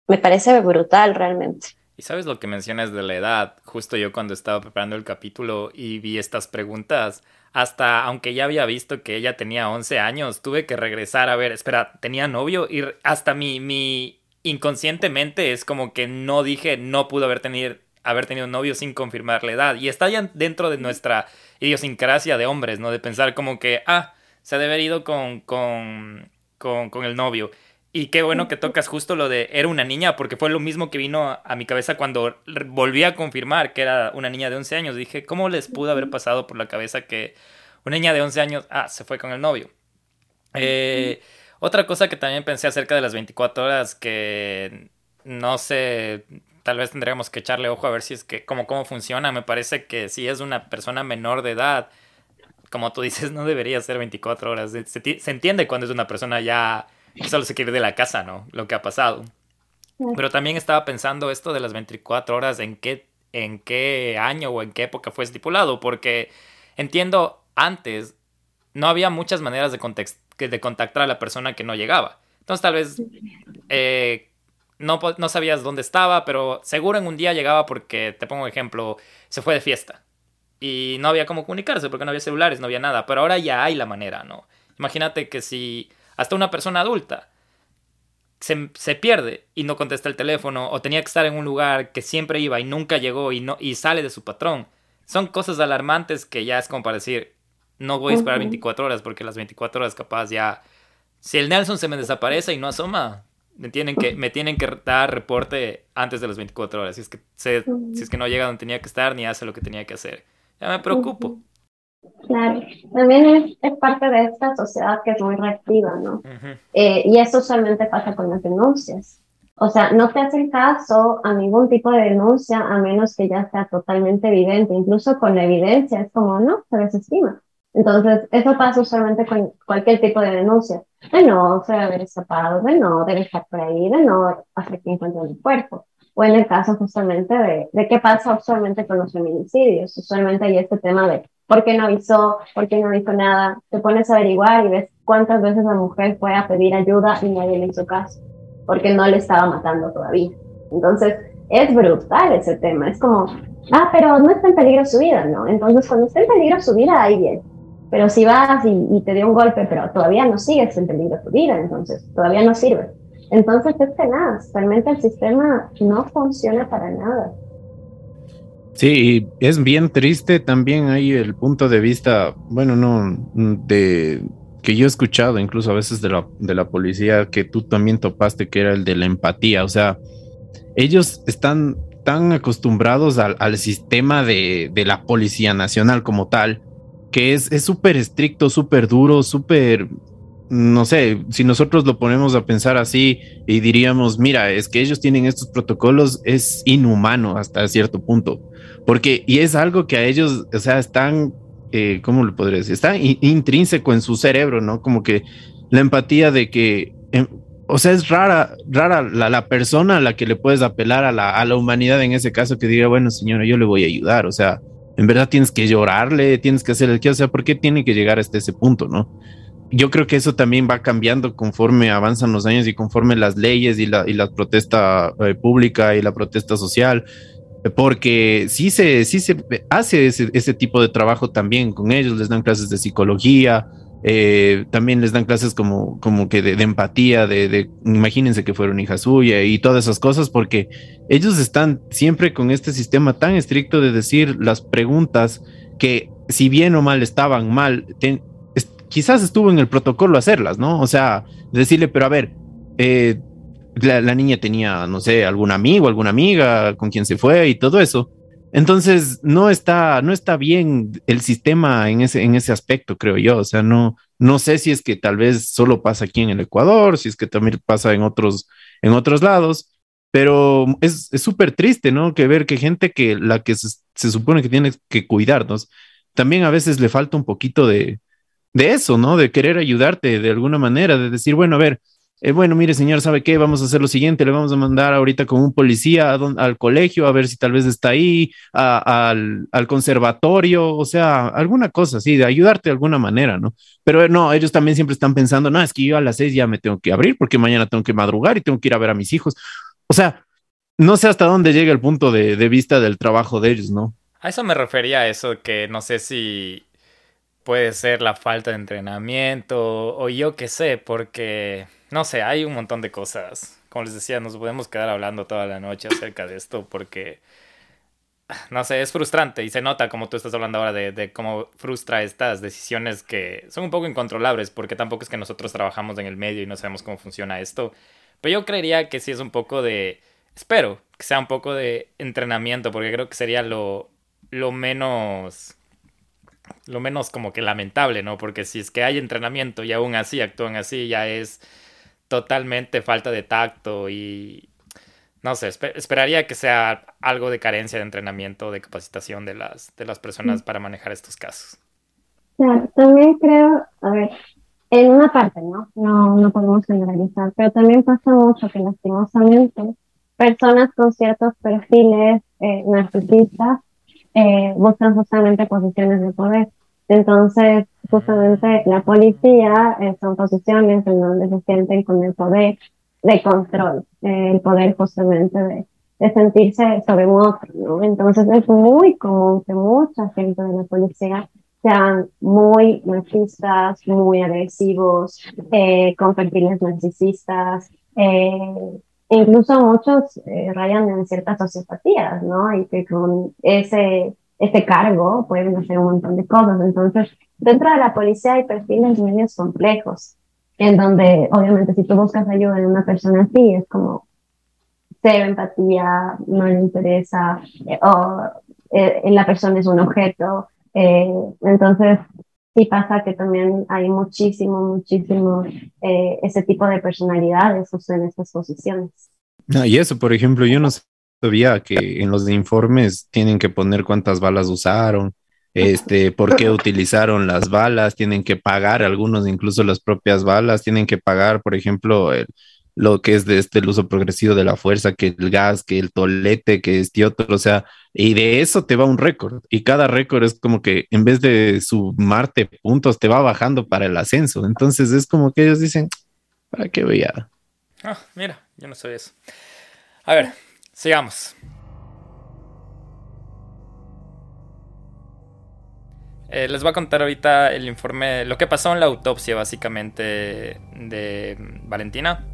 me parece brutal realmente. Y sabes lo que mencionas de la edad, justo yo cuando estaba preparando el capítulo y vi estas preguntas, hasta aunque ya había visto que ella tenía 11 años, tuve que regresar a ver, espera, tenía novio y hasta mi, mi inconscientemente es como que no dije, no pudo haber tenido, haber tenido novio sin confirmar la edad. Y está ya dentro de nuestra idiosincrasia de hombres, ¿no? De pensar como que, ah, se ha de haber ido con, con, con, el novio. Y qué bueno que tocas justo lo de era una niña, porque fue lo mismo que vino a mi cabeza cuando volví a confirmar que era una niña de 11 años. Dije, ¿cómo les pudo haber pasado por la cabeza que una niña de 11 años, ah, se fue con el novio? Eh, otra cosa que también pensé acerca de las 24 horas, que no sé, tal vez tendríamos que echarle ojo a ver si es que, como cómo funciona. Me parece que si es una persona menor de edad, como tú dices, no debería ser 24 horas. Se, entiende cuando es una persona ya solo se quiere de la casa, ¿no? Lo que ha pasado. Pero también estaba pensando esto de las 24 horas, en qué, en qué año o en qué época fue estipulado, porque entiendo antes no había muchas maneras de, de contactar a la persona que no llegaba. Entonces tal vez eh, no, no sabías dónde estaba, pero seguro en un día llegaba porque, te pongo un ejemplo, se fue de fiesta y no había cómo comunicarse porque no había celulares, no había nada, pero ahora ya hay la manera, ¿no? Imagínate que si hasta una persona adulta se, se, pierde y no contesta el teléfono o tenía que estar en un lugar que siempre iba y nunca llegó y, no, y sale de su patrón, son cosas alarmantes que ya es como para decir, no voy a esperar 24 horas porque las 24 horas capaz ya... Si el Nelson se me desaparece y no asoma, me tienen que, me tienen que dar reporte antes de las 24 horas. Si es que, si es que no llega donde tenía que estar ni hace lo que tenía que hacer ya me preocupo. Claro, también es, parte de esta sociedad que es muy reactiva, ¿no? Eh, y eso usualmente pasa con las denuncias. O sea, no te hacen caso a ningún tipo de denuncia a menos que ya sea totalmente evidente. Incluso con la evidencia es como, no, se desestima. Entonces, eso pasa usualmente con cualquier tipo de denuncia. De no, se debe haber escapado, de no, debe estar por ahí, de no, hacer que encuentren el cuerpo o en el caso justamente de, de qué pasa usualmente con los feminicidios. Usualmente hay este tema de por qué no avisó, por qué no dijo nada. Te pones a averiguar y ves cuántas veces la mujer fue a pedir ayuda y nadie le hizo caso, porque no le estaba matando todavía. Entonces, es brutal ese tema. Es como, ah, pero no está en peligro su vida, ¿no? Entonces, cuando está en peligro su vida, ahí bien. Pero si vas y, y te dio un golpe, pero todavía no sigues en peligro tu vida, entonces todavía no sirve. Entonces es nada, realmente el sistema no funciona para nada. Sí, es bien triste también ahí el punto de vista, bueno, no, de que yo he escuchado incluso a veces de la, de la policía que tú también topaste, que era el de la empatía, o sea, ellos están tan acostumbrados al, al sistema de, de, la Policía Nacional como tal, que es súper estricto, súper duro, súper no sé, si nosotros lo ponemos a pensar así y diríamos, mira, es que ellos tienen estos protocolos, es inhumano hasta cierto punto, porque, y es algo que a ellos, o sea, están, eh, ¿cómo le podría decir? Está intrínseco en su cerebro, ¿no? Como que la empatía de que, em, o sea, es rara, rara la, persona a la que le puedes apelar a la, a la humanidad en ese caso que diga, bueno, señora, yo le voy a ayudar, o sea, en verdad tienes que llorarle, tienes que hacer el que, o sea, ¿por qué tiene que llegar hasta ese punto, no? Yo creo que eso también va cambiando conforme avanzan los años y conforme las leyes y la, y la protesta eh, pública y la protesta social. porque sí se, sí se hace ese, ese tipo de trabajo también con ellos, les dan clases de psicología, eh, también les dan clases como, como que de, empatía, de, imagínense que fueron hija suya y todas esas cosas, porque ellos están siempre con este sistema tan estricto de decir las preguntas que si bien o mal estaban mal, quizás estuvo en el protocolo hacerlas, ¿no? O sea, decirle, pero a ver, eh, la, niña tenía, no sé, algún amigo, alguna amiga con quien se fue y todo eso. Entonces, no está, no está bien el sistema en ese, en ese aspecto, creo yo. O sea, no, no sé si es que tal vez solo pasa aquí en el Ecuador, si es que también pasa en otros, en otros lados, pero es súper triste, ¿no? Que ver que gente que la que se, se, supone que tiene que cuidarnos, también a veces le falta un poquito de, de eso, ¿no? De querer ayudarte de alguna manera, de decir, bueno, a ver, eh, bueno, mire, señor, ¿sabe qué? Vamos a hacer lo siguiente, le vamos a mandar ahorita con un policía al colegio a ver si tal vez está ahí, al, conservatorio, o sea, alguna cosa así, de ayudarte de alguna manera, ¿no? Pero no, ellos también siempre están pensando, no, es que yo a las seis ya me tengo que abrir porque mañana tengo que madrugar y tengo que ir a ver a mis hijos. O sea, no sé hasta dónde llega el punto de, vista del trabajo de ellos, ¿no? A eso me refería, eso que no sé si puede ser la falta de entrenamiento o yo qué sé, porque no sé, hay un montón de cosas. Como les decía, nos podemos quedar hablando toda la noche acerca de esto porque, no sé, es frustrante y se nota como tú estás hablando ahora de, de cómo frustra estas decisiones que son un poco incontrolables porque tampoco es que nosotros trabajamos en el medio y no sabemos cómo funciona esto. Pero yo creería que sí es un poco de, espero que sea un poco de entrenamiento porque creo que sería lo, lo menos lo menos como que lamentable, ¿no? Porque si es que hay entrenamiento y aún así actúan así, ya es totalmente falta de tacto y no sé, esperaría que sea algo de carencia de entrenamiento, de capacitación de las, de las personas para manejar estos casos. Claro, también creo, a ver, en una parte, ¿no? No, no podemos generalizar, pero también pasa mucho que lastimosamente personas con ciertos perfiles eh, narcisistas eh, buscan justamente posiciones de poder. Entonces, justamente la policía eh, son posiciones en donde se sienten con el poder de control, eh, el poder justamente de, de sentirse sobre un otro, ¿no? Entonces es muy común que mucha gente de la policía sean muy machistas, muy agresivos, eh, con perfiles narcisistas, eh, incluso muchos eh, rayan en ciertas sociopatías, ¿no? Y que con ese, ese cargo pueden hacer un montón de cosas. Entonces, dentro de la policía hay perfiles medios complejos, en donde obviamente si tú buscas ayuda en una persona así, es como cero empatía, no le interesa, eh, o eh, la persona es un objeto. entonces, sí pasa que también hay muchísimo, muchísimo eh, ese tipo de personalidades en estas posiciones. No, y eso, por ejemplo, yo no sabía que en los informes tienen que poner cuántas balas usaron, este, por qué utilizaron las balas, tienen que pagar algunos, incluso las propias balas, tienen que pagar, por ejemplo, el, lo que es de este el uso progresivo de la fuerza, que el gas, que el tolete, que este otro, o sea, y de eso te va un récord. Y cada récord es como que en vez de sumarte puntos, te va bajando para el ascenso. Entonces es como que ellos dicen, ¿para qué voy a...? Ah, mira, yo no soy eso. A ver, sigamos. Eh, les voy a contar ahorita el informe, lo que pasó en la autopsia básicamente de Valentina.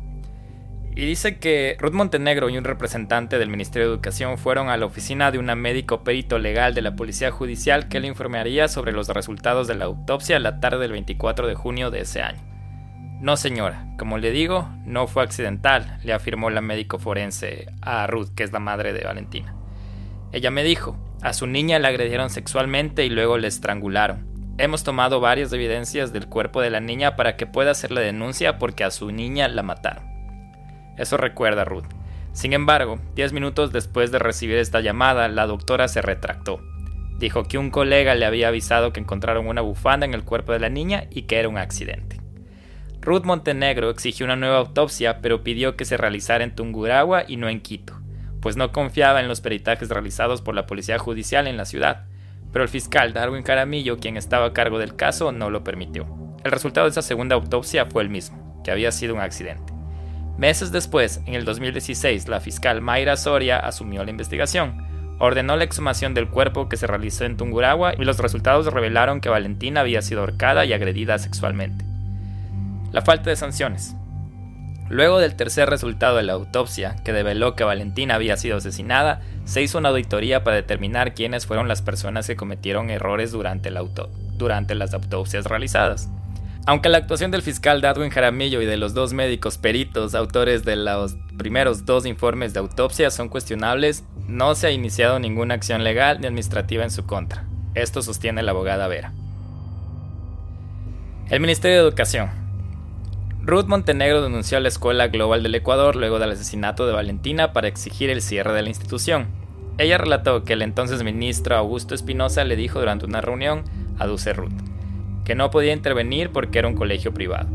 Y dice que Ruth Montenegro y un representante del Ministerio de Educación fueron a la oficina de un médico perito legal de la Policía Judicial que le informaría sobre los resultados de la autopsia la tarde del 24 de junio de ese año. No señora, como le digo, no fue accidental, le afirmó la médico forense a Ruth, que es la madre de Valentina. Ella me dijo, a su niña la agredieron sexualmente y luego le estrangularon. Hemos tomado varias evidencias del cuerpo de la niña para que pueda hacer la denuncia porque a su niña la mataron. Eso recuerda Ruth. Sin embargo, 10 minutos después de recibir esta llamada, la doctora se retractó. Dijo que un colega le había avisado que encontraron una bufanda en el cuerpo de la niña y que era un accidente. Ruth Montenegro exigió una nueva autopsia, pero pidió que se realizara en Tungurahua y no en Quito, pues no confiaba en los peritajes realizados por la policía judicial en la ciudad. Pero el fiscal Darwin Caramillo, quien estaba a cargo del caso, no lo permitió. El resultado de esa segunda autopsia fue el mismo, que había sido un accidente. Meses después, en el 2016, la fiscal Mayra Soria asumió la investigación. ordenó la exhumación del cuerpo que se realizó en Tunguragua y los resultados revelaron que Valentina había sido ahorcada y agredida sexualmente. La falta de sanciones. Luego del tercer resultado de la autopsia, que develó que Valentina había sido asesinada, se hizo una auditoría para determinar quiénes fueron las personas que cometieron errores durante las autopsias realizadas. Aunque la actuación del fiscal Dadwin Jaramillo y de los dos médicos peritos, autores de los primeros dos informes de autopsia, son cuestionables, no se ha iniciado ninguna acción legal ni administrativa en su contra. Esto sostiene la abogada Vera. El Ministerio de Educación. Ruth Montenegro denunció a la Escuela Global del Ecuador luego del asesinato de Valentina para exigir el cierre de la institución. Ella relató que el entonces ministro Augusto Espinosa le dijo durante una reunión a Dulce Ruth que no podía intervenir porque era un colegio privado.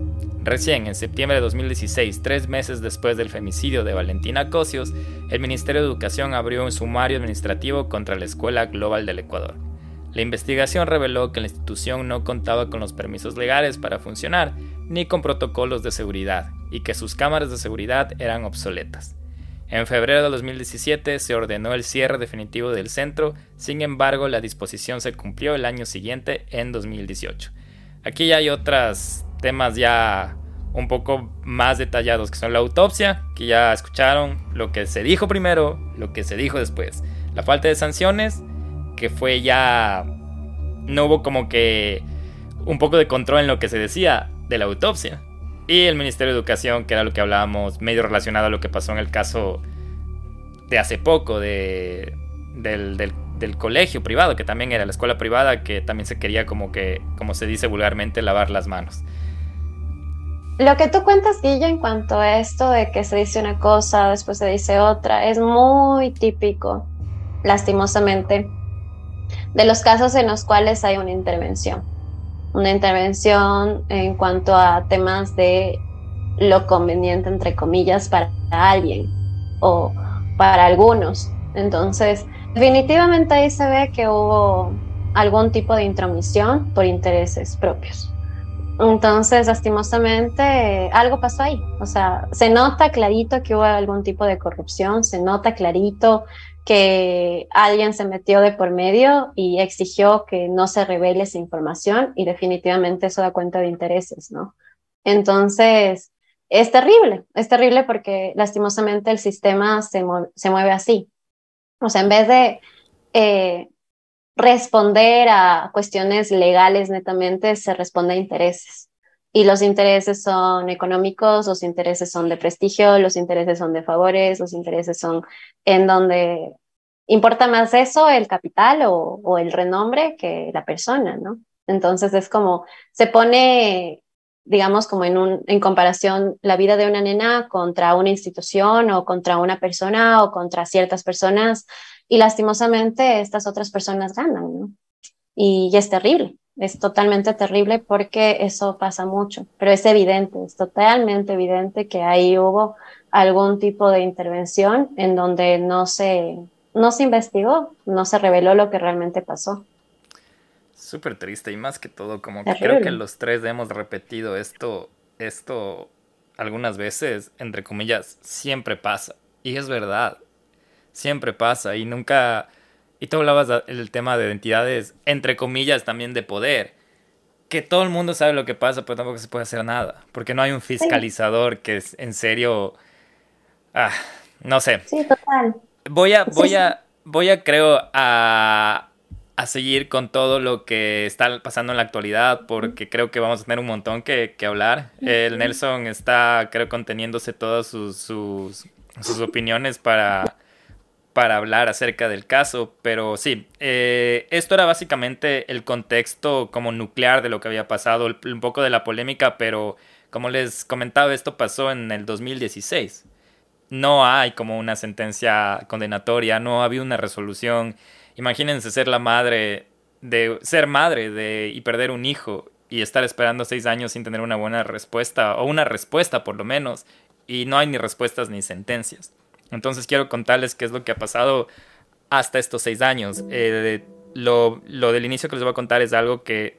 Recién, en septiembre de 2016, tres meses después del femicidio de Valentina Cosios, el Ministerio de Educación abrió un sumario administrativo contra la Escuela Global del Ecuador. La investigación reveló que la institución no contaba con los permisos legales para funcionar, ni con protocolos de seguridad, y que sus cámaras de seguridad eran obsoletas. En febrero de 2017 se ordenó el cierre definitivo del centro, sin embargo la disposición se cumplió el año siguiente, en 2018. Aquí ya hay otros temas ya un poco más detallados, que son la autopsia, que ya escucharon lo que se dijo primero, lo que se dijo después. La falta de sanciones, que fue ya... No hubo como que un poco de control en lo que se decía de la autopsia. Y el Ministerio de Educación, que era lo que hablábamos, medio relacionado a lo que pasó en el caso de hace poco, de, del, del del colegio privado, que también era la escuela privada, que también se quería como que, como se dice vulgarmente, lavar las manos. Lo que tú cuentas, Guilla, en cuanto a esto de que se dice una cosa, después se dice otra, es muy típico, lastimosamente, de los casos en los cuales hay una intervención. Una intervención en cuanto a temas de lo conveniente, entre comillas, para alguien o para algunos. Entonces, Definitivamente ahí se ve que hubo algún tipo de intromisión por intereses propios. Entonces, lastimosamente, algo pasó ahí. O sea, se nota clarito que hubo algún tipo de corrupción, se nota clarito que alguien se metió de por medio y exigió que no se revele esa información y definitivamente eso da cuenta de intereses, ¿no? Entonces, es terrible, es terrible porque lastimosamente el sistema se, se mueve así. O sea, en vez de eh, responder a cuestiones legales netamente, se responde a intereses. Y los intereses son económicos, los intereses son de prestigio, los intereses son de favores, los intereses son en donde importa más eso, el capital o, o el renombre, que la persona, ¿no? Entonces es como, se pone digamos, como en, en comparación la vida de una nena contra una institución o contra una persona o contra ciertas personas y lastimosamente estas otras personas ganan, ¿no? Y, y es terrible, es totalmente terrible porque eso pasa mucho, pero es evidente, es totalmente evidente que ahí hubo algún tipo de intervención en donde no se, no se investigó, no se reveló lo que realmente pasó. Súper triste y más que todo, como que creo que los tres hemos repetido esto, esto algunas veces, entre comillas, siempre pasa. Y es verdad, siempre pasa y nunca... Y tú hablabas del tema de identidades, entre comillas, también de poder. Que todo el mundo sabe lo que pasa, pero tampoco se puede hacer nada. Porque no hay un fiscalizador que es en serio... Ah, no sé. Sí, total. Voy a, voy a, voy a, creo, a, a seguir con todo lo que está pasando en la actualidad, porque creo que vamos a tener un montón que, hablar. El Nelson está, creo, conteniéndose todas sus, sus, opiniones para, para hablar acerca del caso, pero sí, eh, esto era básicamente el contexto como nuclear de lo que había pasado, un poco de la polémica, pero como les comentaba, esto pasó en el 2016. No hay como una sentencia condenatoria, no había una resolución Imagínense ser la madre de ser madre de y perder un hijo y estar esperando seis años sin tener una buena respuesta o una respuesta por lo menos y no hay ni respuestas ni sentencias. Entonces quiero contarles qué es lo que ha pasado hasta estos seis años. Eh, lo, lo, del inicio que les voy a contar es algo que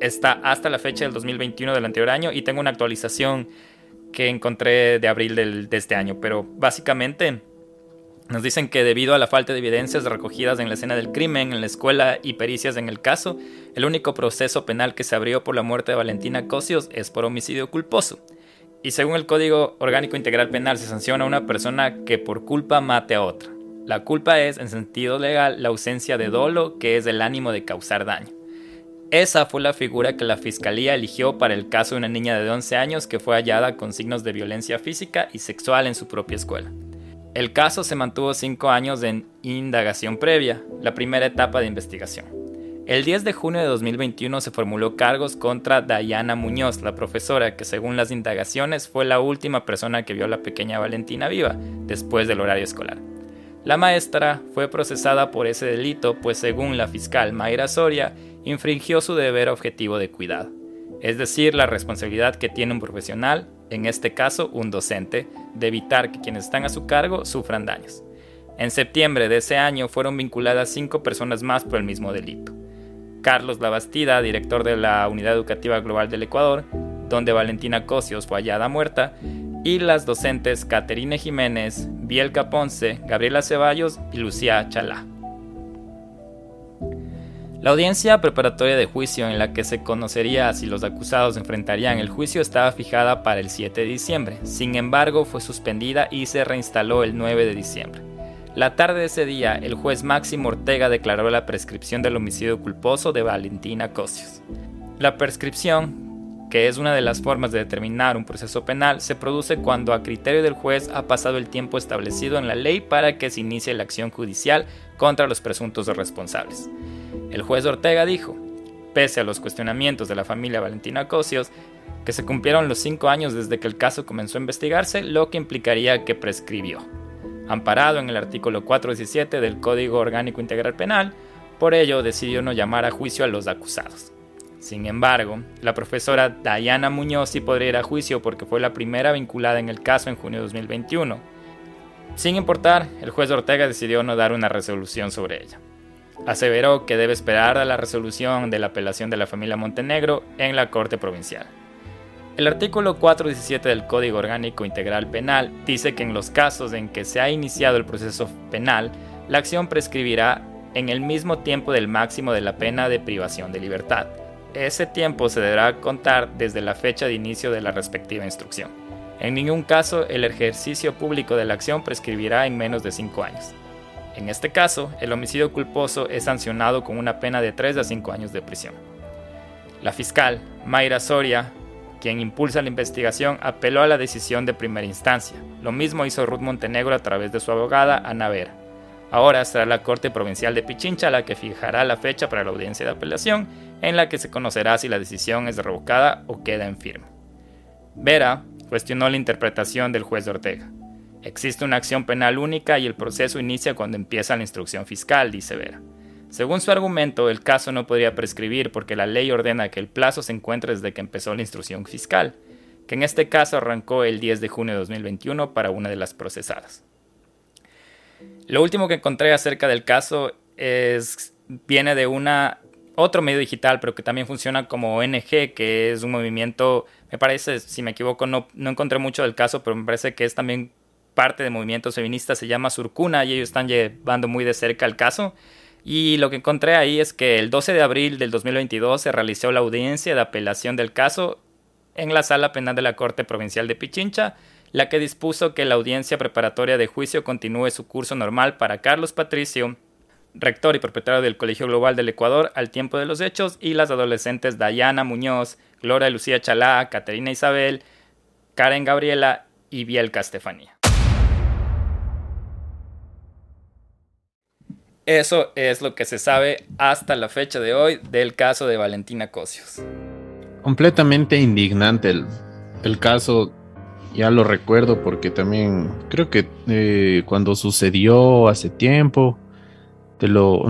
está hasta la fecha del 2021 del anterior año y tengo una actualización que encontré de abril del, de este año. Pero básicamente Nos dicen que debido a la falta de evidencias recogidas en la escena del crimen, en la escuela y pericias en el caso, el único proceso penal que se abrió por la muerte de Valentina Cosios es por homicidio culposo. Y según el Código Orgánico Integral Penal se sanciona a una persona que por culpa mate a otra. La culpa es, en sentido legal, la ausencia de dolo, que es el ánimo de causar daño. Esa fue la figura que la fiscalía eligió para el caso de una niña de 11 años que fue hallada con signos de violencia física y sexual en su propia escuela. El caso se mantuvo cinco años en indagación previa, la primera etapa de investigación. El 10 de junio de 2021 se formuló cargos contra Dayana Muñoz, la profesora que según las indagaciones fue la última persona que vio a la pequeña Valentina viva después del horario escolar. La maestra fue procesada por ese delito, pues según la fiscal Mayra Soria, infringió su deber objetivo de cuidado, es decir, la responsabilidad que tiene un profesional, en este caso un docente, de evitar que quienes están a su cargo sufran daños. En septiembre de ese año fueron vinculadas cinco personas más por el mismo delito. Carlos Labastida, director de la Unidad Educativa Global del Ecuador, donde Valentina Cosios fue hallada muerta, y las docentes Caterine Jiménez, Bielka Ponce, Gabriela Ceballos y Lucía Chalá. La audiencia preparatoria de juicio en la que se conocería si los acusados enfrentarían el juicio estaba fijada para el 7 de diciembre, sin embargo fue suspendida y se reinstaló el 9 de diciembre. La tarde de ese día, el juez Máximo Ortega declaró la prescripción del homicidio culposo de Valentina Cosios. La prescripción, que es una de las formas de determinar un proceso penal, se produce cuando a criterio del juez ha pasado el tiempo establecido en la ley para que se inicie la acción judicial contra los presuntos responsables. El juez Ortega dijo, pese a los cuestionamientos de la familia Valentina Cosios, que se cumplieron los cinco años desde que el caso comenzó a investigarse, lo que implicaría que prescribió. Amparado en el artículo 417 del Código Orgánico Integral Penal, por ello decidió no llamar a juicio a los acusados. Sin embargo, la profesora Diana Muñoz sí podría ir a juicio porque fue la primera vinculada en el caso en junio de 2021. Sin importar, el juez Ortega decidió no dar una resolución sobre ella aseveró que debe esperar a la resolución de la apelación de la familia Montenegro en la Corte Provincial. El artículo 417 del Código Orgánico Integral Penal dice que en los casos en que se ha iniciado el proceso penal, la acción prescribirá en el mismo tiempo del máximo de la pena de privación de libertad. Ese tiempo se deberá contar desde la fecha de inicio de la respectiva instrucción. En ningún caso el ejercicio público de la acción prescribirá en menos de cinco años. En este caso, el homicidio culposo es sancionado con una pena de 3 a 5 años de prisión. La fiscal, Mayra Soria, quien impulsa la investigación, apeló a la decisión de primera instancia. Lo mismo hizo Ruth Montenegro a través de su abogada, Ana Vera. Ahora será la Corte Provincial de Pichincha la que fijará la fecha para la audiencia de apelación, en la que se conocerá si la decisión es revocada o queda en firme. Vera cuestionó la interpretación del juez de Ortega. Existe una acción penal única y el proceso inicia cuando empieza la instrucción fiscal, dice Vera. Según su argumento, el caso no podría prescribir porque la ley ordena que el plazo se encuentre desde que empezó la instrucción fiscal, que en este caso arrancó el 10 de junio de 2021 para una de las procesadas. Lo último que encontré acerca del caso es, viene de una, otro medio digital, pero que también funciona como ONG, que es un movimiento, me parece, si me equivoco, no, no encontré mucho del caso, pero me parece que es también parte de movimientos feministas se llama Surcuna y ellos están llevando muy de cerca el caso. Y lo que encontré ahí es que el 12 de abril del 2022 se realizó la audiencia de apelación del caso en la sala penal de la Corte Provincial de Pichincha, la que dispuso que la audiencia preparatoria de juicio continúe su curso normal para Carlos Patricio, rector y propietario del Colegio Global del Ecuador al tiempo de los hechos, y las adolescentes Dayana Muñoz, Gloria Lucía Chalá, Caterina Isabel, Karen Gabriela y Bielka Estefanía. Eso es lo que se sabe hasta la fecha de hoy del caso de Valentina Cosios. Completamente indignante el, caso, ya lo recuerdo porque también creo que eh, cuando sucedió hace tiempo, te lo,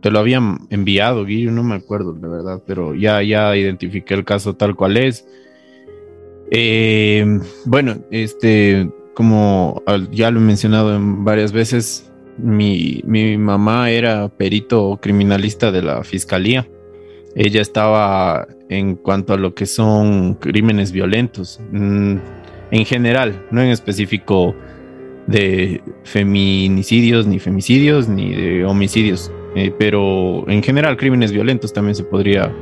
te lo habían enviado, Guillo, no me acuerdo de verdad, pero ya, ya identifiqué el caso tal cual es. Eh, bueno, este, como ya lo he mencionado en varias veces, mi, mamá era perito criminalista de la fiscalía. Ella estaba en cuanto a lo que son crímenes violentos, mm, en general, no en específico de feminicidios, ni femicidios, ni de homicidios. Eh, pero en general crímenes violentos también se podría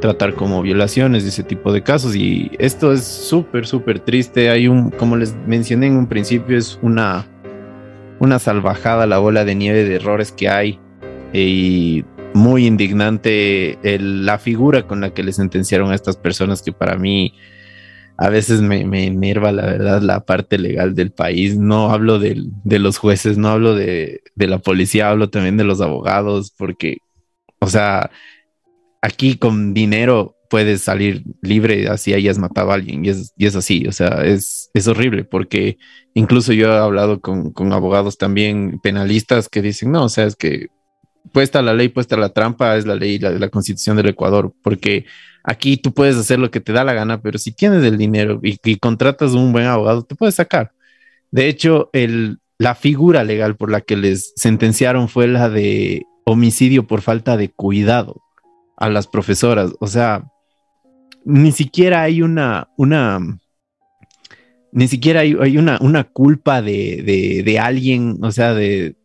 tratar como violaciones de ese tipo de casos y esto es súper, súper triste. Hay un, como les mencioné en un principio, es una, una salvajada la bola de nieve de errores que hay y muy indignante la figura con la que le sentenciaron a estas personas que para mí a veces me, me enerva la verdad la parte legal del país. No hablo de los jueces, no hablo de, de la policía, hablo también de los abogados, porque, o sea, aquí con dinero puedes salir libre así hayas matado a alguien y es, y es así, o sea, es, es horrible porque incluso yo he hablado con, con, abogados también penalistas que dicen, no, o sea, es que puesta la ley, puesta la trampa, es la ley la, la, constitución del Ecuador, porque aquí tú puedes hacer lo que te da la gana, pero si tienes el dinero y, y contratas un buen abogado, te puedes sacar. De hecho, el, la figura legal por la que les sentenciaron fue la de homicidio por falta de cuidado a las profesoras. O sea, ni siquiera hay una, una, ni siquiera hay, hay una, una, culpa de, de, de, alguien, o sea, de,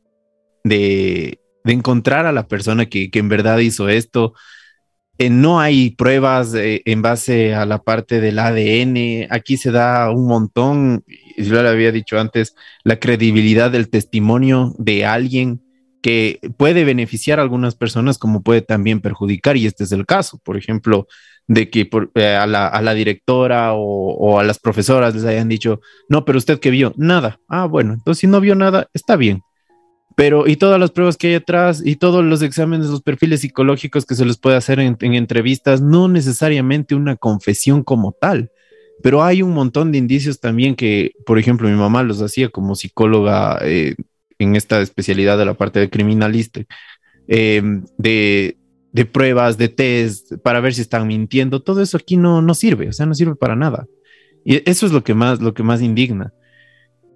de, de encontrar a la persona que, que, en verdad hizo esto. Eh, no hay pruebas eh, en base a la parte del ADN. Aquí se da un montón, yo le había dicho antes, la credibilidad del testimonio de alguien que puede beneficiar a algunas personas como puede también perjudicar, y este es el caso, por ejemplo, de que eh, a, la, a, la, directora o, a las profesoras les hayan dicho, no, pero usted que vio, nada. Ah, bueno, entonces si no vio nada, está bien. Pero y todas las pruebas que hay atrás y todos los exámenes, los perfiles psicológicos que se les puede hacer en, en entrevistas, no necesariamente una confesión como tal. Pero hay un montón de indicios también que, por ejemplo, mi mamá los hacía como psicóloga eh, en esta especialidad de la parte de criminalista, eh, de, de, pruebas, de test, para ver si están mintiendo, todo eso aquí no, no sirve, o sea, no sirve para nada. Y eso es lo que más, lo que más indigna.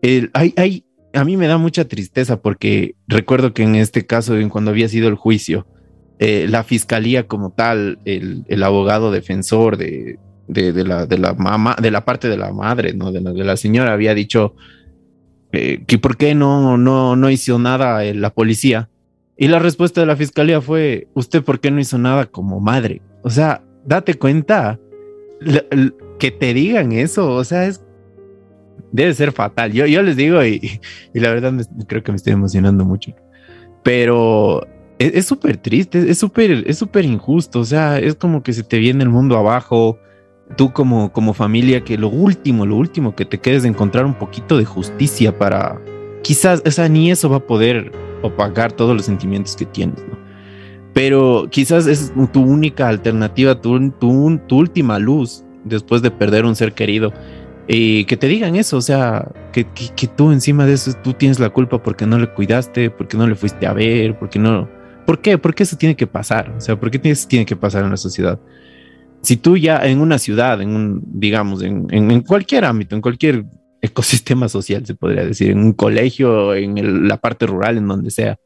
El, hay, hay, a mí me da mucha tristeza porque recuerdo que en este caso, en cuando había sido el juicio, eh, la fiscalía como tal, el, el abogado defensor de, de, la, de la mamá, de la parte de la madre, ¿no? De la, de la señora había dicho, eh, que por qué no, no, no hizo nada la policía. Y la respuesta de la fiscalía fue, ¿usted por qué no hizo nada como madre? O sea, date cuenta que te digan eso, o sea, es debe ser fatal. Yo, yo les digo y, la verdad creo que me estoy emocionando mucho, pero es súper triste, es súper es súper injusto, o sea, es como que se te viene el mundo abajo. Tú como, como familia, que lo último, lo último que te quedes de encontrar un poquito de justicia para, quizás, o sea, ni eso va a poder opacar todos los sentimientos que tienes. Pero quizás es tu única alternativa, tu, tu, última luz después de perder un ser querido. Y que te digan eso, o sea, que, que, tú encima de eso, tú tienes la culpa porque no le cuidaste, porque no le fuiste a ver, porque no... ¿Por qué? ¿Por qué eso tiene que pasar? O sea, ¿por qué eso tiene que pasar en la sociedad? si tú ya en una ciudad, en un, digamos, en, en, cualquier ámbito, en cualquier ecosistema social, se podría decir, en un colegio, en la parte rural, en donde sea,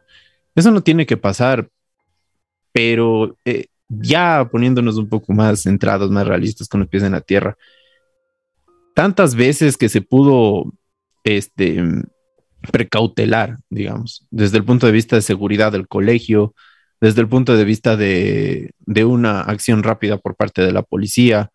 eso no tiene que pasar, pero eh, ya poniéndonos un poco más centrados, más realistas, con los pies en la tierra, tantas veces que se pudo, este, precautelar, digamos, desde el punto de vista de seguridad del colegio, desde el punto de vista de, una acción rápida por parte de la policía,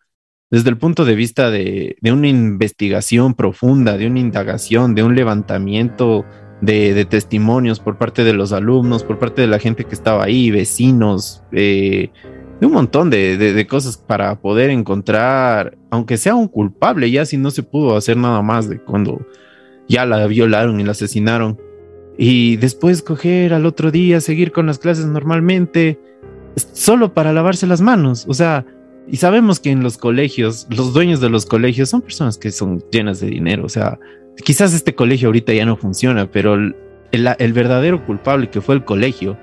desde el punto de vista de, de una investigación profunda, de una indagación, de un levantamiento de, de, testimonios por parte de los alumnos, por parte de la gente que estaba ahí, vecinos, eh, de un montón de, de, cosas para poder encontrar, aunque sea un culpable, ya si no se pudo hacer nada más de cuando ya la violaron y la asesinaron y después coger al otro día, seguir con las clases normalmente, solo para lavarse las manos. O sea, y sabemos que en los colegios, los dueños de los colegios son personas que son llenas de dinero. O sea, quizás este colegio ahorita ya no funciona, pero el, el, el verdadero culpable que fue el colegio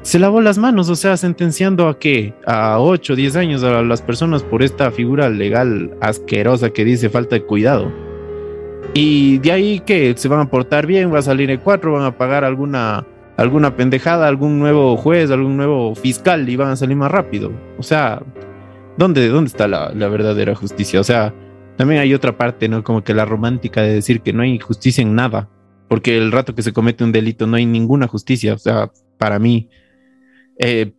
se lavó las manos, o sea, sentenciando a qué? A 8, 10 años a las personas por esta figura legal asquerosa que dice falta de cuidado. Y de ahí que se van a portar bien, va a salir el 4, van a pagar alguna, alguna pendejada, algún nuevo juez, algún nuevo fiscal y van a salir más rápido. O sea, ¿dónde, dónde está la, la verdadera justicia? O sea, también hay otra parte, ¿no? Como que la romántica de decir que no hay justicia en nada, porque el rato que se comete un delito no hay ninguna justicia, o sea, para mí. Eh,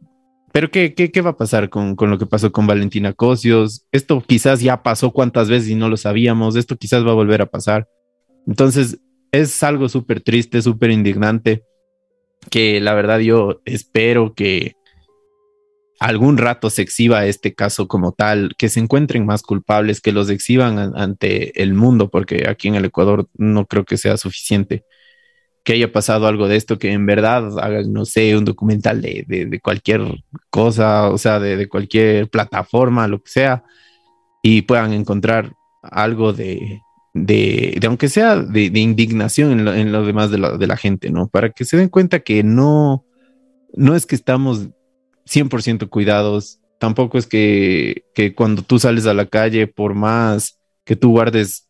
pero ¿qué, qué, qué va a pasar con, con, lo que pasó con Valentina Cosios? Esto quizás ya pasó cuántas veces y no lo sabíamos, esto quizás va a volver a pasar. Entonces, es algo súper triste, súper indignante, que la verdad yo espero que algún rato se exhiba este caso como tal, que se encuentren más culpables, que los exhiban ante el mundo, porque aquí en el Ecuador no creo que sea suficiente que haya pasado algo de esto, que en verdad hagan, no sé, un documental de, de, cualquier cosa, o sea, de, de, cualquier plataforma, lo que sea, y puedan encontrar algo de, de, aunque sea de, indignación en lo, demás de la, de la, gente, ¿no? Para que se den cuenta que no, no es que estamos 100% cuidados, tampoco es que, que, cuando tú sales a la calle, por más que tú guardes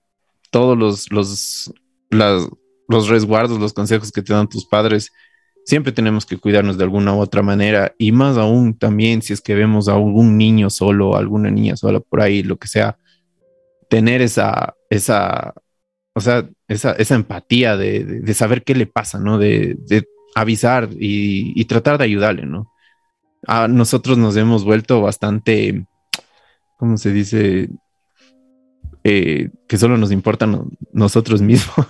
todos los, los, las, los resguardos, los consejos que te dan tus padres, siempre tenemos que cuidarnos de alguna u otra manera y más aún también si es que vemos a algún niño solo, alguna niña sola por ahí, lo que sea, tener esa, esa, o sea, esa, esa empatía de, de, saber qué le pasa, ¿no? De, de avisar y, y, tratar de ayudarle, ¿no? A nosotros nos hemos vuelto bastante, ¿cómo se dice? Eh, que solo nos importan nosotros mismos.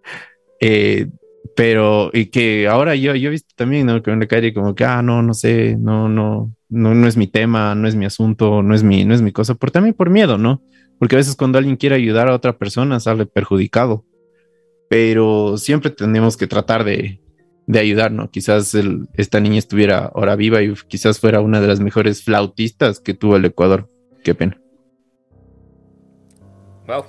eh, pero, y que ahora yo, yo he visto también, ¿no? Que en la calle como que, ah, no, no sé, no, no, no, no es mi tema, no es mi asunto, no es mi, no es mi cosa, por también por miedo, ¿no? porque a veces cuando alguien quiere ayudar a otra persona sale perjudicado, pero siempre tenemos que tratar de, de ayudar, ¿no? Quizás el, esta niña estuviera ahora viva y quizás fuera una de las mejores flautistas que tuvo el Ecuador. Qué pena. Wow.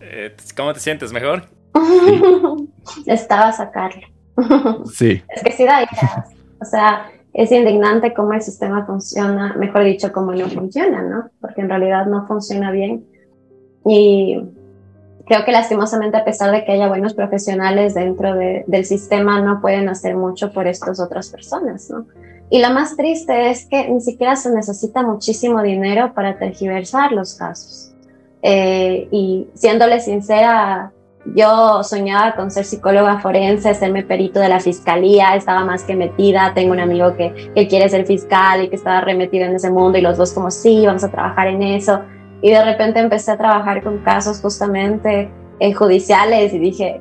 Eh, ¿Cómo te sientes? ¿Mejor? Sí. Estaba a sacarlo. Sí. Es que sí da O sea, es indignante cómo el sistema funciona, mejor dicho, cómo no funciona, ¿no? Porque en realidad no funciona bien. Y creo que lastimosamente, a pesar de que haya buenos profesionales dentro de, del sistema, no pueden hacer mucho por estas otras personas, ¿no? Y lo más triste es que ni siquiera se necesita muchísimo dinero para tergiversar los casos. Eh, y siéndole sincera, yo soñaba con ser psicóloga forense, serme perito de la fiscalía, estaba más que metida, tengo un amigo que, que quiere ser fiscal y que estaba remetido en ese mundo y los dos como sí, vamos a trabajar en eso. Y de repente empecé a trabajar con casos justamente eh, judiciales y dije,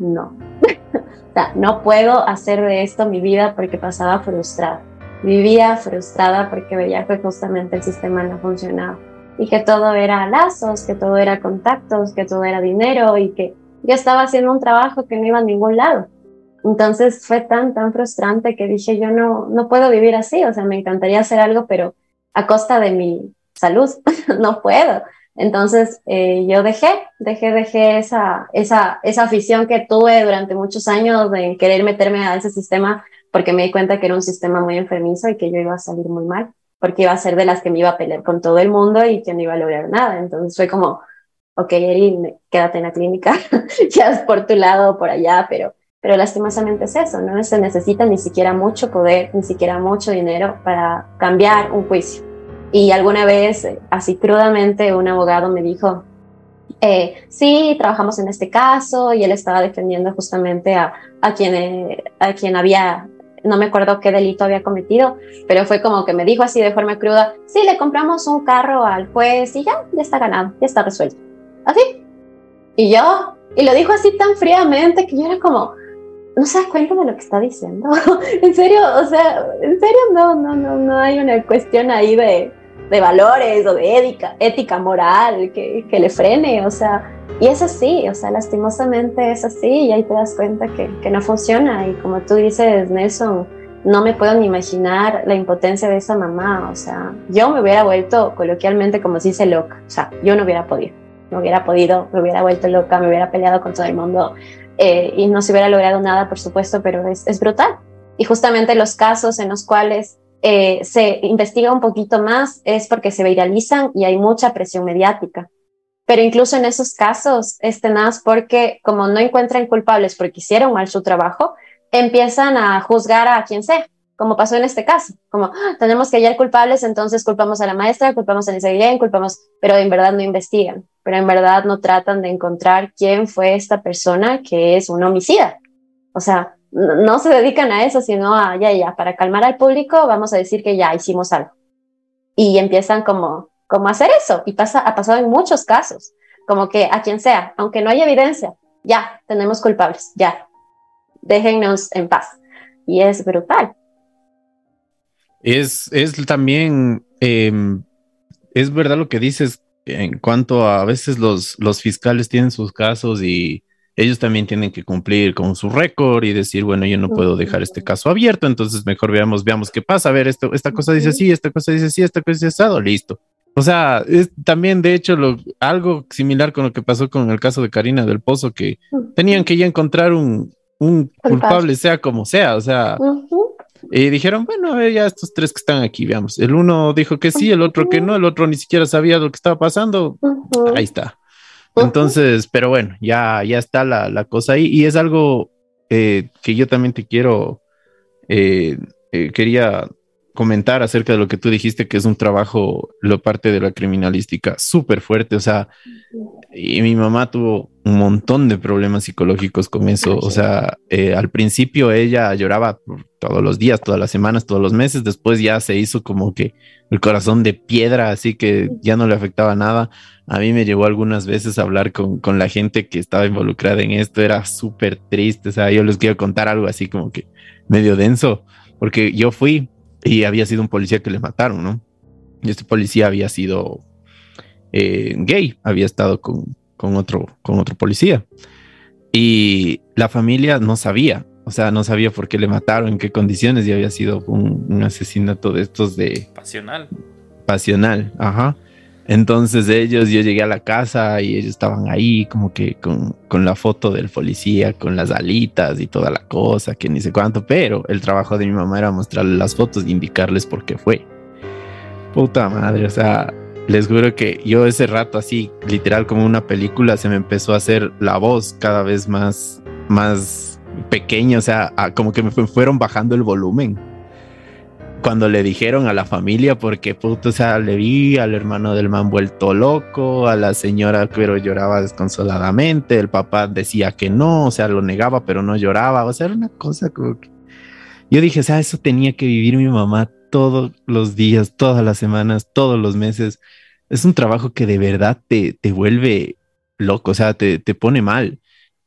no, o sea, no puedo hacer de esto mi vida porque pasaba frustrada. Vivía frustrada porque veía que justamente el sistema no funcionaba y que todo era lazos, que todo era contactos, que todo era dinero y que yo estaba haciendo un trabajo que no iba a ningún lado. Entonces fue tan, tan frustrante que dije, yo no, no puedo vivir así, o sea, me encantaría hacer algo, pero a costa de mi salud, no puedo. Entonces eh, yo dejé, dejé, dejé esa, esa, esa afición que tuve durante muchos años de querer meterme a ese sistema porque me di cuenta que era un sistema muy enfermizo y que yo iba a salir muy mal, porque iba a ser de las que me iba a pelear con todo el mundo y que no iba a lograr nada. Entonces fue como, ok, Erin, quédate en la clínica, ya es por tu lado o por allá, pero, pero lastimosamente es eso, no se necesita ni siquiera mucho poder, ni siquiera mucho dinero para cambiar un juicio. Y alguna vez, así crudamente, un abogado me dijo, eh, sí, trabajamos en este caso y él estaba defendiendo justamente a, a, quien, eh, a quien había, no me acuerdo qué delito había cometido, pero fue como que me dijo así de forma cruda, sí, le compramos un carro al juez y ya, ya está ganado, ya está resuelto así. Y yo, y lo dijo así tan fríamente que yo era como, no se da cuenta de lo que está diciendo. en serio, o sea, en serio no, no, no, no hay una cuestión ahí de, de valores o de ética, ética moral que, que, le frene, o sea, y es así, o sea, lastimosamente es así y ahí te das cuenta que, que no funciona y como tú dices, Nelson, no me puedo ni imaginar la impotencia de esa mamá, o sea, yo me hubiera vuelto coloquialmente como si se loca, o sea, yo no hubiera podido no hubiera podido, me hubiera vuelto loca, me hubiera peleado con todo el mundo eh, y no se hubiera logrado nada, por supuesto, pero es, es brutal. Y justamente los casos en los cuales eh, se investiga un poquito más es porque se viralizan y hay mucha presión mediática. Pero incluso en esos casos es tenaz porque como no encuentran culpables porque hicieron mal su trabajo, empiezan a juzgar a quien sea como pasó en este caso, como ah, tenemos que hallar culpables, entonces culpamos a la maestra, culpamos a Lisa culpamos, pero en verdad no investigan, pero en verdad no tratan de encontrar quién fue esta persona que es un homicida. O sea, no, se dedican a eso, sino a, ya, ya, para calmar al público vamos a decir que ya hicimos algo. Y empiezan como, como a hacer eso, y pasa, ha pasado en muchos casos, como que a quien sea, aunque no haya evidencia, ya, tenemos culpables, ya, déjennos en paz. Y es brutal. Es, es también, em, es verdad lo que dices en cuanto a, a veces los, los fiscales tienen sus casos y ellos también tienen que cumplir con su récord y decir, bueno, yo no puedo dejar este caso abierto, entonces mejor veamos, veamos qué pasa. A ver, esto, esta cosa dice así, esta cosa dice así, esta cosa dice asado, listo. O sea, es también de hecho lo, algo similar con lo que pasó con el caso de Karina del Pozo, que tenían que ya encontrar un, un culpable, sea como sea, o sea, y dijeron, bueno, a ver, ya estos tres que están aquí, veamos. El uno dijo que sí, el otro que no, el otro ni siquiera sabía lo que estaba pasando. Ahí está. Entonces, pero bueno, ya, ya está la, la cosa ahí. Y es algo eh, que yo también te quiero, eh, eh, quería comentar acerca de lo que tú dijiste, que es un trabajo, lo parte de la criminalística, súper fuerte. O sea, y mi mamá tuvo un montón de problemas psicológicos con eso. O sea, eh, al principio ella lloraba todos los días, todas las semanas, todos los meses. Después ya se hizo como que el corazón de piedra, así que ya no le afectaba nada. A mí me llegó algunas veces a hablar con, con la gente que estaba involucrada en esto. Era súper triste. O sea, yo les quiero contar algo así como que medio denso, porque yo fui y había sido un policía que le mataron, ¿no? Y este policía había sido eh, gay, había estado con, con, otro, con otro policía. Y la familia no sabía, o sea, no sabía por qué le mataron, en qué condiciones, y había sido un, un asesinato de estos de... Pasional. Pasional, ajá. Entonces ellos, yo llegué a la casa y ellos estaban ahí como que con, con, la foto del policía, con las alitas y toda la cosa, que ni sé cuánto, pero el trabajo de mi mamá era mostrarles las fotos e indicarles por qué fue. Puta madre, o sea, les juro que yo ese rato así, literal como una película, se me empezó a hacer la voz cada vez más, más pequeña, o sea, como que me fueron bajando el volumen cuando le dijeron a la familia, porque puto, o sea, le vi al hermano del man vuelto loco, a la señora pero lloraba desconsoladamente, el papá decía que no, o sea, lo negaba pero no lloraba, o sea, era una cosa como que... Yo dije, o sea, eso tenía que vivir mi mamá todos los días, todas las semanas, todos los meses. Es un trabajo que de verdad te, te vuelve loco, o sea, te, te pone mal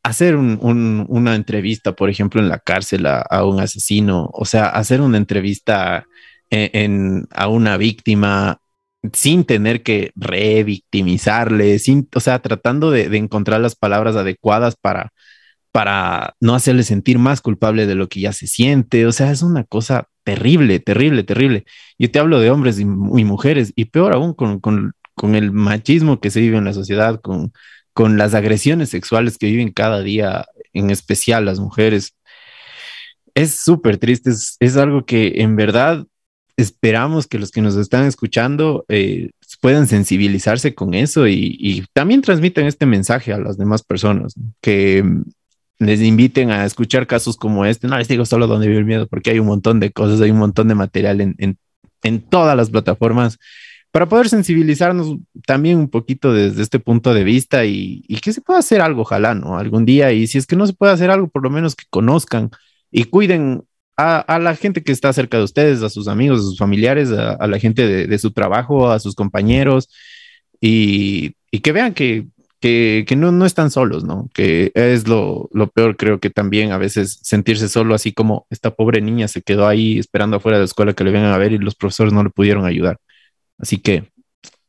hacer una entrevista, por ejemplo, en la cárcel a, un asesino, o sea, hacer una entrevista en, a una víctima sin tener que revictimizarle, sin, o sea, tratando de, encontrar las palabras adecuadas para, para no hacerle sentir más culpable de lo que ya se siente. O sea, es una cosa terrible, terrible, terrible. Yo te hablo de hombres y, mujeres, y peor aún con, con, con, el machismo que se vive en la sociedad, con, con las agresiones sexuales que viven cada día, en especial las mujeres. Es súper triste, es, algo que en verdad esperamos que los que nos están escuchando eh, puedan sensibilizarse con eso y, también transmitan este mensaje a las demás personas, que les inviten a escuchar casos como este. No les digo solo donde vive el miedo, porque hay un montón de cosas, hay un montón de material en todas las plataformas para poder sensibilizarnos también un poquito desde este punto de vista y, que se pueda hacer algo, ojalá, ¿no? Algún día, y si es que no se puede hacer algo, por lo menos que conozcan y cuiden a, la gente que está cerca de ustedes, a sus amigos, a sus familiares, a, la gente de, su trabajo, a sus compañeros, y, que vean que, que, no, no, están solos, ¿no? Que es lo, lo, peor, creo que también a veces sentirse solo, así como esta pobre niña se quedó ahí esperando afuera de la escuela que le vengan a ver y los profesores no le pudieron ayudar. Así que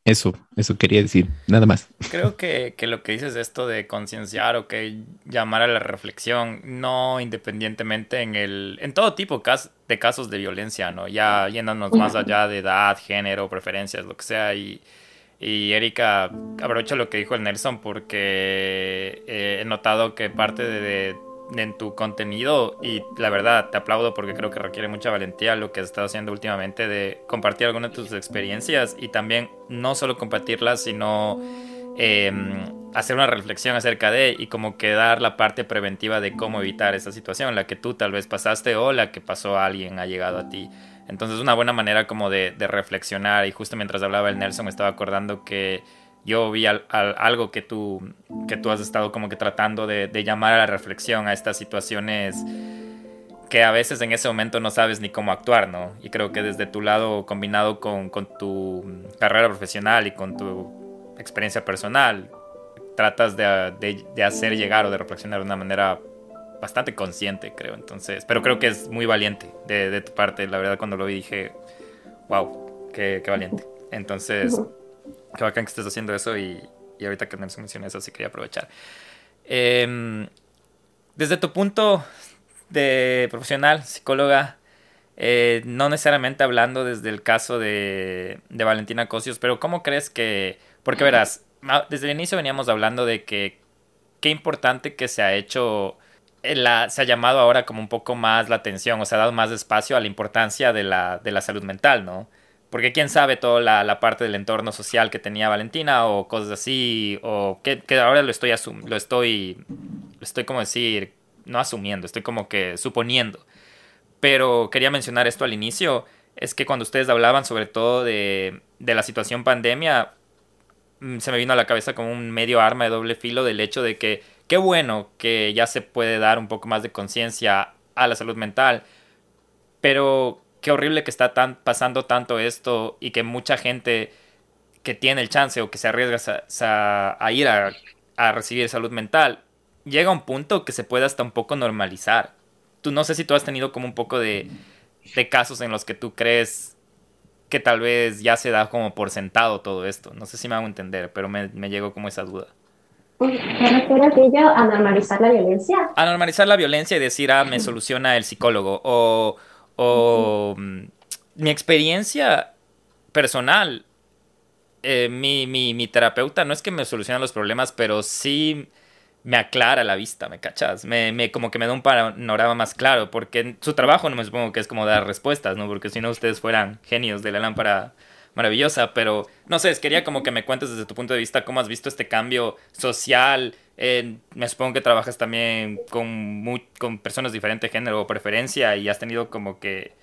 eso, eso quería decir, nada más. Creo que, que lo que dices esto de concienciar o que llamar a la reflexión, no independientemente en el, en todo tipo de casos de violencia, ¿no? Ya yéndonos más allá de edad, género, preferencias, lo que sea, y, y Erika, aprovecho lo que dijo el Nelson porque eh, he notado que parte de en tu contenido y la verdad te aplaudo porque creo que requiere mucha valentía lo que has estado haciendo últimamente de compartir algunas de tus experiencias y también no solo compartirlas sino em, hacer una reflexión acerca de y como que dar la parte preventiva de cómo evitar esa situación, la que tú tal vez pasaste o la que pasó a alguien, ha llegado a ti. Entonces una buena manera como de, reflexionar y justo mientras hablaba el Nelson me estaba acordando que yo vi algo que tú, que tú has estado como que tratando de, llamar a la reflexión a estas situaciones que a veces en ese momento no sabes ni cómo actuar, ¿no? Y creo que desde tu lado, combinado con, con tu carrera profesional y con tu experiencia personal, tratas de, de, hacer llegar o de reflexionar de una manera bastante consciente, creo. Entonces, pero creo que es muy valiente de, de tu parte. La verdad, cuando lo vi dije, wow, qué, qué valiente. Entonces, qué bacán que estés haciendo eso y, y ahorita que me mencioné eso, sí quería aprovechar. Em, desde tu punto de profesional, psicóloga, eh, no necesariamente hablando desde el caso de, de Valentina Cosios, pero ¿cómo crees que, porque verás, desde el inicio veníamos hablando de que qué importante que se ha hecho, eh, se ha llamado ahora como un poco más la atención, o se ha dado más espacio a la importancia de la, de la salud mental, ¿no? Porque quién sabe toda la, la, parte del entorno social que tenía Valentina o cosas así, o que, que ahora lo estoy, lo estoy, lo estoy como decir, no asumiendo, estoy como que suponiendo. Pero quería mencionar esto al inicio, es que cuando ustedes hablaban sobre todo de, de la situación pandemia, Mm, se me vino a la cabeza como un medio arma de doble filo del hecho de que qué bueno que ya se puede dar un poco más de conciencia a la salud mental, pero qué horrible que está tan, pasando tanto esto y que mucha gente que tiene el chance o que se arriesga a, ir a, a, recibir salud mental, llega a un punto que se puede hasta un poco normalizar. Tú no sé si tú has tenido como un poco de, de casos en los que tú crees que tal vez ya se da como por sentado todo esto. No sé si me hago entender, pero me, me llegó como esa duda. ¿Te refieres a normalizar la violencia? A normalizar la violencia y decir, ah, me soluciona el psicólogo. O, o mm, mi experiencia personal, eh, mi, mi, mi terapeuta no es que me solucione los problemas, pero sí me aclara la vista, ¿me cachas? Me, me, como que me da un panorama más claro, porque su trabajo no me supongo que es como dar respuestas, ¿no? Porque si no ustedes fueran genios de la lámpara maravillosa, pero no sé, quería como que me cuentes desde tu punto de vista cómo has visto este cambio social. Me supongo que trabajas también con, con personas de diferente género o preferencia y has tenido como que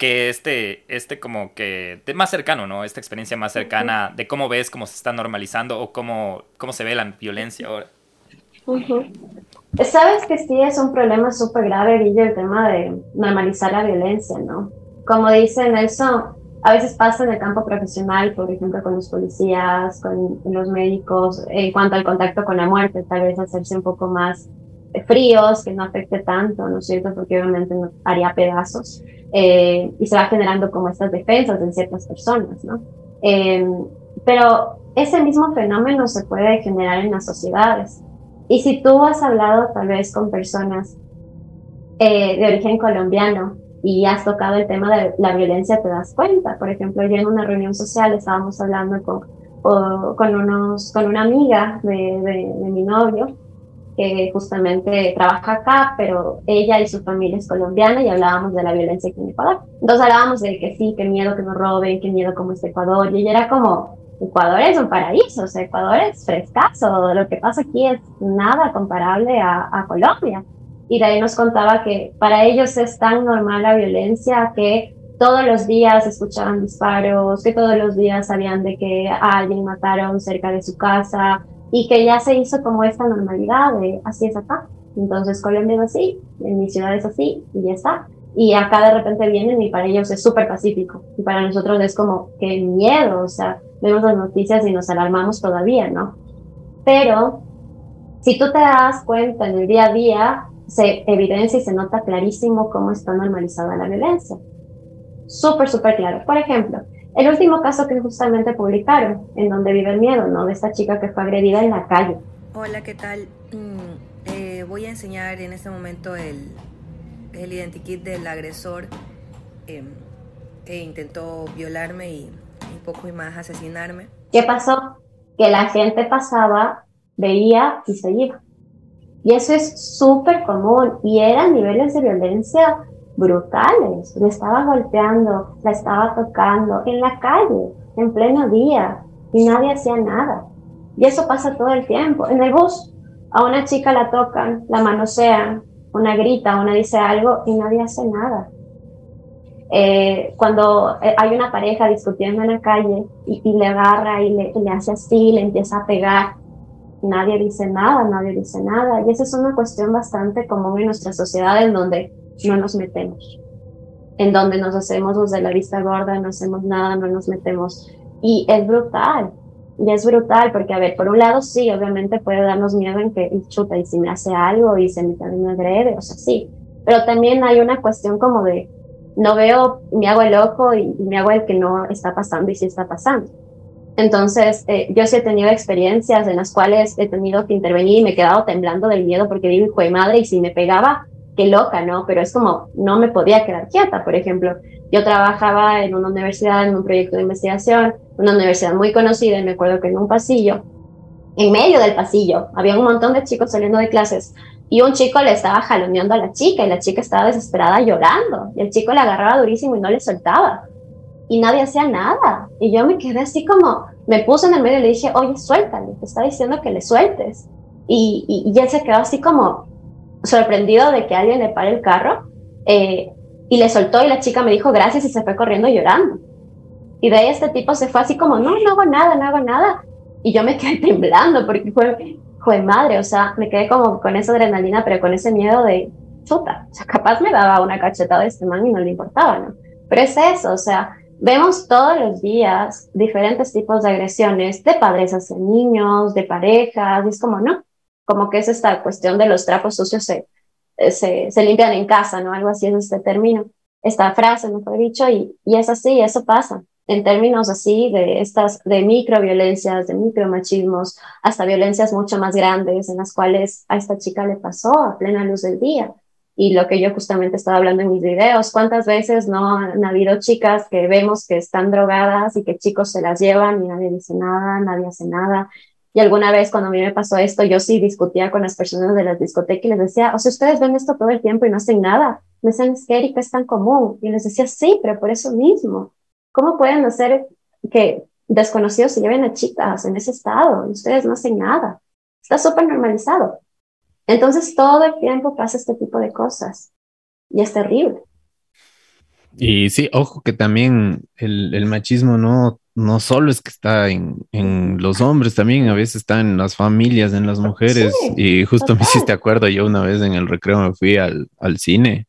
que este, este como que de más cercano, ¿no? Esta experiencia más cercana de cómo ves cómo se está normalizando o cómo, cómo se ve la violencia ahora. Sabes que sí es un problema súper grave, Guillo, el tema de normalizar la violencia, ¿no? Como dice Nelson, a veces pasa en el campo profesional, por ejemplo, con los policías, con los médicos, en cuanto al contacto con la muerte, tal vez hacerse un poco más fríos, que no afecte tanto, ¿no es cierto? Porque obviamente haría pedazos eh, y se va generando como estas defensas en ciertas personas, ¿no? Eh, pero ese mismo fenómeno se puede generar en las sociedades. Y si tú has hablado tal vez con personas eh, de origen colombiano y has tocado el tema de la violencia, te das cuenta. Por ejemplo, yo en una reunión social estábamos hablando con, con, unos, con una amiga de, de, mi novio que justamente trabaja acá, pero ella y su familia es colombiana y hablábamos de la violencia aquí en Ecuador. Entonces hablábamos de que sí, qué miedo que nos roben, qué miedo como es Ecuador, y ella era como, Ecuador es un paraíso, o sea, Ecuador es frescazo, lo que pasa aquí es nada comparable a, Colombia. Y de ahí nos contaba que para ellos es tan normal la violencia que todos los días escuchaban disparos, que todos los días sabían de que a alguien mataron cerca de su casa y que ya se hizo como esta normalidad de así es acá. Entonces Colombia es así, en mi ciudad es así y ya está. Y acá de repente vienen y para ellos es súper pacífico. Y para nosotros es como, qué miedo, o sea, vemos las noticias y nos alarmamos todavía, ¿no? Pero si tú te das cuenta en el día a día, se evidencia y se nota clarísimo cómo está normalizada la violencia. Súper, súper claro. Por ejemplo, el último caso que justamente publicaron, en donde vive el miedo, ¿no? De esta chica que fue agredida en la calle. Hola, ¿qué tal? Mm, eh, voy a enseñar en este momento el, el identikit del agresor eh, que intentó violarme y un poco y más asesinarme. ¿Qué pasó? Que la gente pasaba, veía y se iba. Y eso es súper común y eran niveles de violencia brutales. Le estaba golpeando, la estaba tocando en la calle, en pleno día y nadie hacía nada. Y eso pasa todo el tiempo. En el bus, a una chica la tocan, la manosean, una grita, una dice algo y nadie hace nada. Eh, cuando eh, hay una pareja discutiendo en la calle y, le agarra y le, hace así, le empieza a pegar, nadie dice nada, nadie dice nada. Y esa es una cuestión bastante común en nuestra sociedad en donde no nos metemos, en donde nos hacemos los de la vista gorda, no hacemos nada, no nos metemos. Y es brutal, y es brutal porque, a ver, por un lado sí, obviamente puede darnos miedo en que, chuta, y si me hace algo y se me, me agrede, o sea, sí. Pero también hay una cuestión como de, no veo, me hago el loco y, me hago el que no está pasando y sí está pasando. Entonces, eh, yo sí he tenido experiencias en las cuales he tenido que intervenir y me he quedado temblando del miedo porque digo, hijo de madre, y si me pegaba, qué loca, ¿no? Pero es como, no me podía quedar quieta, por ejemplo. Yo trabajaba en una universidad, en un proyecto de investigación, una universidad muy conocida, y me acuerdo que en un pasillo, en medio del pasillo, había un montón de chicos saliendo de clases y un chico le estaba jaloneando a la chica y la chica estaba desesperada llorando y el chico le agarraba durísimo y no le soltaba y nadie hacía nada. Y yo me quedé así como me puse en el medio y le dije oye suéltale te está diciendo que le sueltes y, y, él se quedó así como sorprendido de que alguien le pare el carro eh, y le soltó y la chica me dijo gracias y se fue corriendo llorando. Y de ahí este tipo se fue así como no no hago nada no hago nada y yo me quedé temblando porque fue fue madre, o sea, me quedé como con esa adrenalina, pero con ese miedo de chuta, o sea, capaz me daba una cachetada de este man y no le importaba, ¿no? Pero es eso, o sea, vemos todos los días diferentes tipos de agresiones de padres hacia niños, de parejas, y es como, no, como que es esta cuestión de los trapos sucios se, se, se limpian en casa, ¿no? Algo así es este término, esta frase, mejor dicho, y, y es así, eso pasa en términos así de estas, de microviolencias, de micromachismos, hasta violencias mucho más grandes en las cuales a esta chica le pasó a plena luz del día. Y lo que yo justamente estaba hablando en mis videos, cuántas veces no han habido chicas que vemos que están drogadas y que chicos se las llevan y nadie dice nada, nadie hace nada. Y alguna vez cuando a mí me pasó esto, yo sí discutía con las personas de las discotecas y les decía, o sea, ustedes ven esto todo el tiempo y no hacen nada. Me decían, es que Erika es tan común. Y les decía, sí, pero por eso mismo ¿Cómo pueden hacer que desconocidos se lleven a chicas en ese estado y ustedes no hacen nada? Está súper normalizado. Entonces todo el tiempo pasa este tipo de cosas y es terrible. Y sí, ojo que también el, machismo no, no solo es que está en, los hombres, también a veces está en las familias, en las mujeres. y justo me hiciste acuerdo, yo una vez en el recreo me fui al, al cine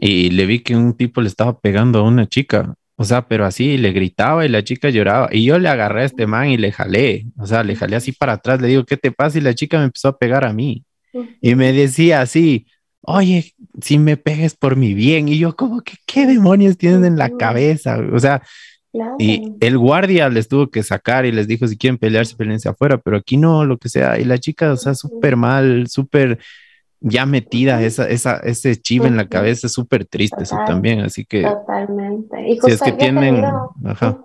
y le vi que un tipo le estaba pegando a una chica o sea, pero así le gritaba y la chica lloraba. Y yo le agarré a este man y le jalé. O sea, le jalé así para atrás. Le digo, ¿qué te pasa? Y la chica me empezó a pegar a mí. Y me decía así, oye, si me pegues por mi bien. Y yo, como que, ¿qué demonios tienen en la cabeza? O sea, y el guardia les tuvo que sacar y les dijo, si quieren pelearse, peleense afuera. Pero aquí no, lo que sea. Y la chica, o sea, súper mal, súper ya metida esa, esa, ese chivo en la cabeza es súper triste eso también, así que... Totalmente. Y si es que tienen... Ajá.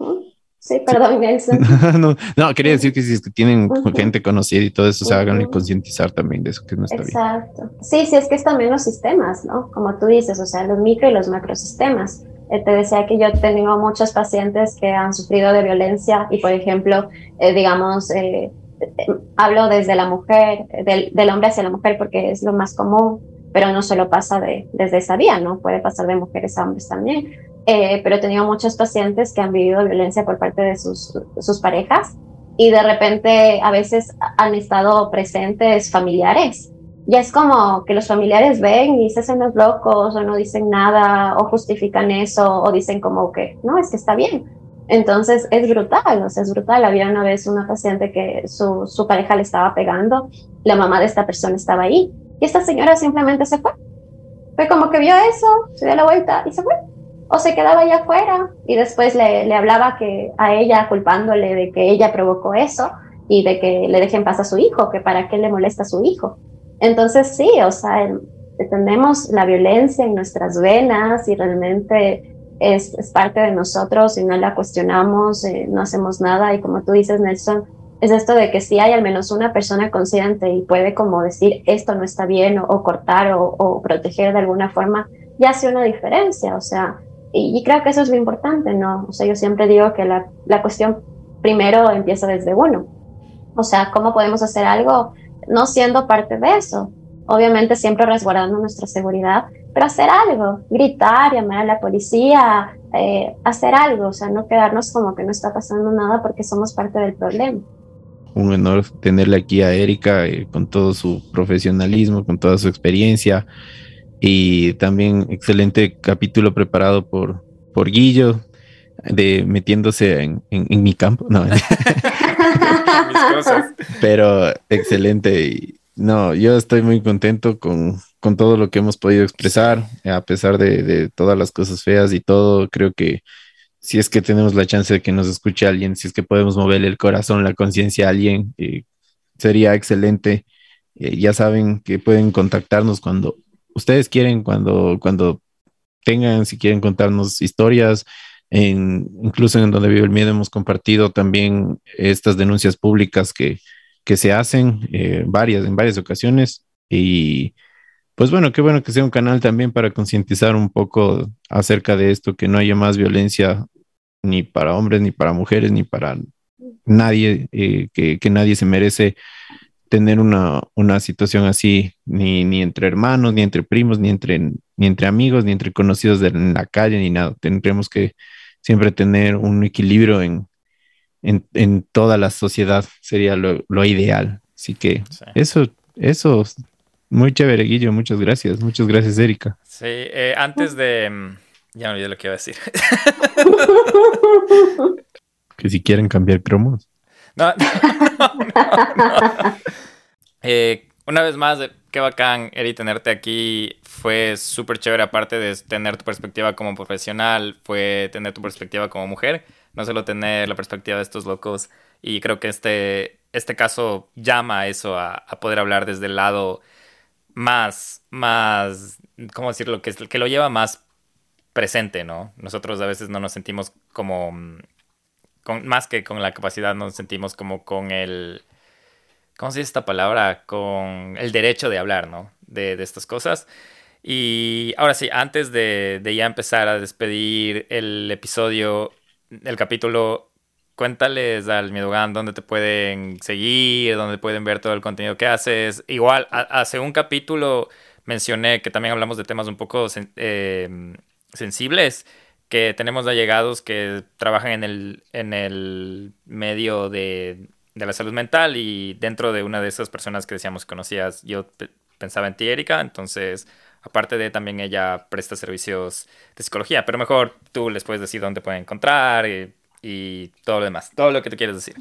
Sí, perdón, Nelson. no, no, quería decir que si es que tienen gente conocida y todo eso, se hagan y concientizar también de eso, que no está Exacto. Sí, sí, es que es también los sistemas, ¿no? Como tú dices, o sea, los micro y los macrosistemas. Eh, te decía que yo tengo muchos pacientes que han sufrido de violencia y, por ejemplo, eh, digamos, eh, hablo desde la mujer, del, del, hombre hacia la mujer porque es lo más común, pero no solo pasa de, desde esa vía, ¿no? Puede pasar de mujeres a hombres también. Eh, pero he tenido muchos pacientes que han vivido violencia por parte de sus, sus parejas y de repente a veces han estado presentes familiares. Ya es como que los familiares ven y se hacen los locos o no dicen nada o justifican eso o dicen como que no, es que está bien entonces es brutal, o sea, es brutal. Había una vez una paciente que su, su pareja le estaba pegando, la mamá de esta persona estaba ahí y esta señora simplemente se fue. Fue como que vio eso, se dio la vuelta y se fue. O se quedaba allá afuera y después le, le hablaba que a ella culpándole de que ella provocó eso y de que le dejen paz a su hijo, que para qué le molesta a su hijo. Entonces sí, o sea, tenemos la violencia en nuestras venas y realmente es, parte de nosotros y no la cuestionamos, eh, no hacemos nada. Y como tú dices, Nelson, es esto de que si hay al menos una persona consciente y puede como decir esto no está bien o, cortar o, proteger de alguna forma, ya hace una diferencia. O sea, y, creo que eso es lo importante, ¿no? O sea, yo siempre digo que la, la cuestión primero empieza desde uno. O sea, ¿cómo podemos hacer algo no siendo parte de eso? Obviamente siempre resguardando nuestra seguridad, pero hacer algo, gritar, llamar a la policía, eh, hacer algo, o sea, no quedarnos como que no está pasando nada porque somos parte del problema. Un honor tenerle aquí a Erika eh, con todo su profesionalismo, con toda su experiencia y también excelente capítulo preparado por, por Guillo, de metiéndose en, en, mi campo. No, pero excelente. Y, no, yo estoy muy contento con, con, todo lo que hemos podido expresar, a pesar de, de, todas las cosas feas y todo. Creo que si es que tenemos la chance de que nos escuche alguien, si es que podemos moverle el corazón, la conciencia a alguien, eh, sería excelente. Eh, ya saben que pueden contactarnos cuando ustedes quieren, cuando, cuando tengan, si quieren contarnos historias, en, incluso en donde vive el miedo hemos compartido también estas denuncias públicas que, que se hacen eh, varias, en varias ocasiones. Y pues bueno, qué bueno que sea un canal también para concientizar un poco acerca de esto, que no haya más violencia ni para hombres, ni para mujeres, ni para nadie, eh, que, que nadie se merece tener una, una situación así, ni, ni, entre hermanos, ni entre primos, ni entre, ni entre amigos, ni entre conocidos de, en la calle, ni nada. Tendremos que siempre tener un equilibrio en, en, en toda la sociedad, sería lo, lo ideal. Así que eso, eso, muy chévere, Guillo, muchas gracias. Muchas gracias, Erika. Sí, eh, antes de... Mm, ya me olvidé lo que iba a decir. que si quieren cambiar cromos. No, eh, una vez más, qué bacán, Eri, tenerte aquí. Fue súper chévere, aparte de tener tu perspectiva como profesional, fue tener tu perspectiva como mujer, no solo tener la perspectiva de estos locos. Y creo que este, este caso llama a eso, a, poder hablar desde el lado más, más, ¿cómo decirlo? Que, que lo lleva más presente, ¿no? Nosotros a veces no nos sentimos como con, más que con la capacidad, nos sentimos como con el, ¿cómo se dice esta palabra? Con el derecho de hablar, ¿no? De, de estas cosas. Y ahora sí, antes de, de, ya empezar a despedir el episodio, el capítulo, cuéntales al Miedogan dónde te pueden seguir, dónde pueden ver todo el contenido que haces. Igual, hace un capítulo mencioné que también hablamos de temas un poco eh, sensibles que tenemos allegados que trabajan en el, en el medio de, de, la salud mental y dentro de una de esas personas que decíamos que conocías, yo pensaba en ti, Erika, entonces aparte de también ella presta servicios de psicología, pero mejor tú les puedes decir dónde pueden encontrar y, y todo lo demás, todo lo que tú quieres decir.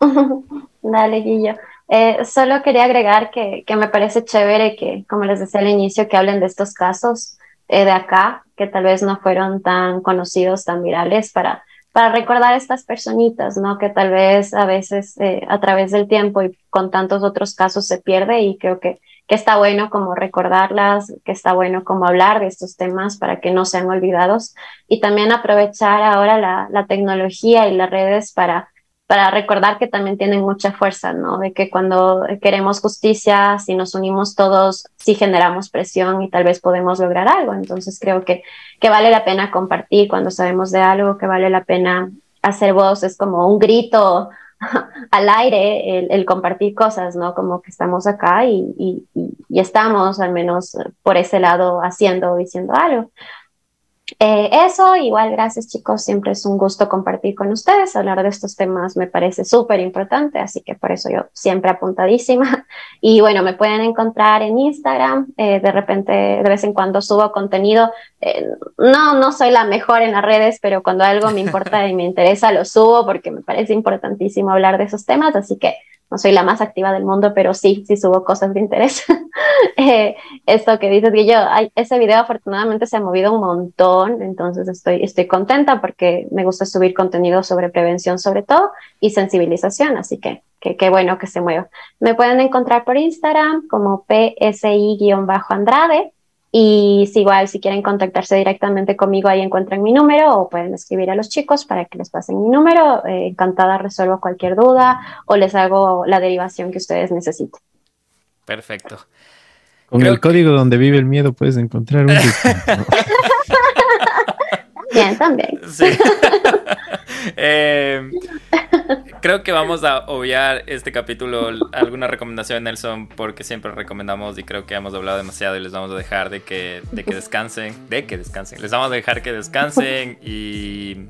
Dale, Guillo. Eh, solo quería agregar que, que, me parece chévere que, como les decía al inicio, que hablen de estos casos eh, de acá, que tal vez no fueron tan conocidos, tan virales, para, para recordar a estas personitas, ¿no? Que tal vez a veces eh, a través del tiempo y con tantos otros casos se pierde y creo que, que está bueno como recordarlas, que está bueno como hablar de estos temas para que no sean olvidados y también aprovechar ahora la, la tecnología y las redes para para recordar que también tienen mucha fuerza, ¿no? De que cuando queremos justicia, si nos unimos todos, sí generamos presión y tal vez podemos lograr algo. Entonces creo que, que vale la pena compartir cuando sabemos de algo, que vale la pena hacer voz, es como un grito al aire el, compartir cosas, ¿no? Como que estamos acá y, y, y, estamos al menos por ese lado haciendo o diciendo algo. Eh, eso, igual gracias chicos, siempre es un gusto compartir con ustedes, hablar de estos temas me parece súper importante, así que por eso yo siempre apuntadísima. Y bueno, me pueden encontrar en Instagram, eh, de repente de vez en cuando subo contenido, eh, no, no soy la mejor en las redes, pero cuando algo me importa y me interesa lo subo porque me parece importantísimo hablar de esos temas, así que no soy la más activa del mundo, pero sí, sí subo cosas de interés. eh, esto que dices, Guillo, ese video afortunadamente se ha movido un montón, entonces estoy, estoy contenta porque me gusta subir contenido sobre prevención sobre todo y sensibilización, así que qué bueno que se mueva. Me pueden encontrar por Instagram como PSI-Andrade y si igual, si quieren contactarse directamente conmigo, ahí encuentran mi número o pueden escribir a los chicos para que les pasen mi número. Eh, encantada resuelvo cualquier duda o les hago la derivación que ustedes necesiten. Perfecto. Con el código donde vive el miedo puedes encontrar un También. Sí. Eh, creo que vamos a obviar este capítulo, alguna recomendación Nelson, porque siempre recomendamos y creo que hemos hablado demasiado y les vamos a dejar de que, de que descansen, de que descansen, les vamos a dejar que descansen y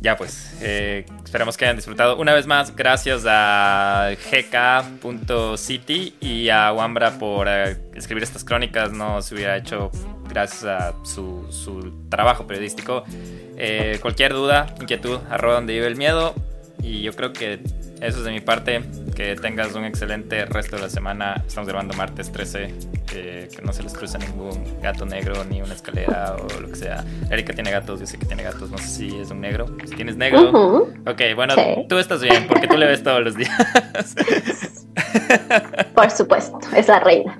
ya pues, eh, esperamos que hayan disfrutado. Una vez más, gracias a gk.city y a Wambra por eh, escribir estas crónicas. No se hubiera hecho gracias a su, su trabajo periodístico. Eh, cualquier duda, inquietud, arroba donde vive el miedo. Y yo creo que eso es de mi parte. Que tengas un excelente resto de la semana. Estamos grabando martes 13. que no se les cruza ningún gato negro ni una escalera o lo que sea. Erika tiene gatos, yo sé que tiene gatos. No sé si es un negro. Si tienes negro. Ok, bueno, tú estás bien porque tú le ves todos los días. Por supuesto, es la reina.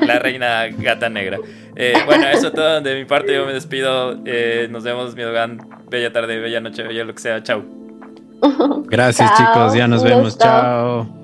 La reina gata negra. Eh, bueno, eso todo de mi parte. Yo me despido. Eh, nos vemos, mi Dogan. Bella tarde, bella noche, bella lo que sea. Chao. Gracias, chicos. Ya nos vemos. Chao.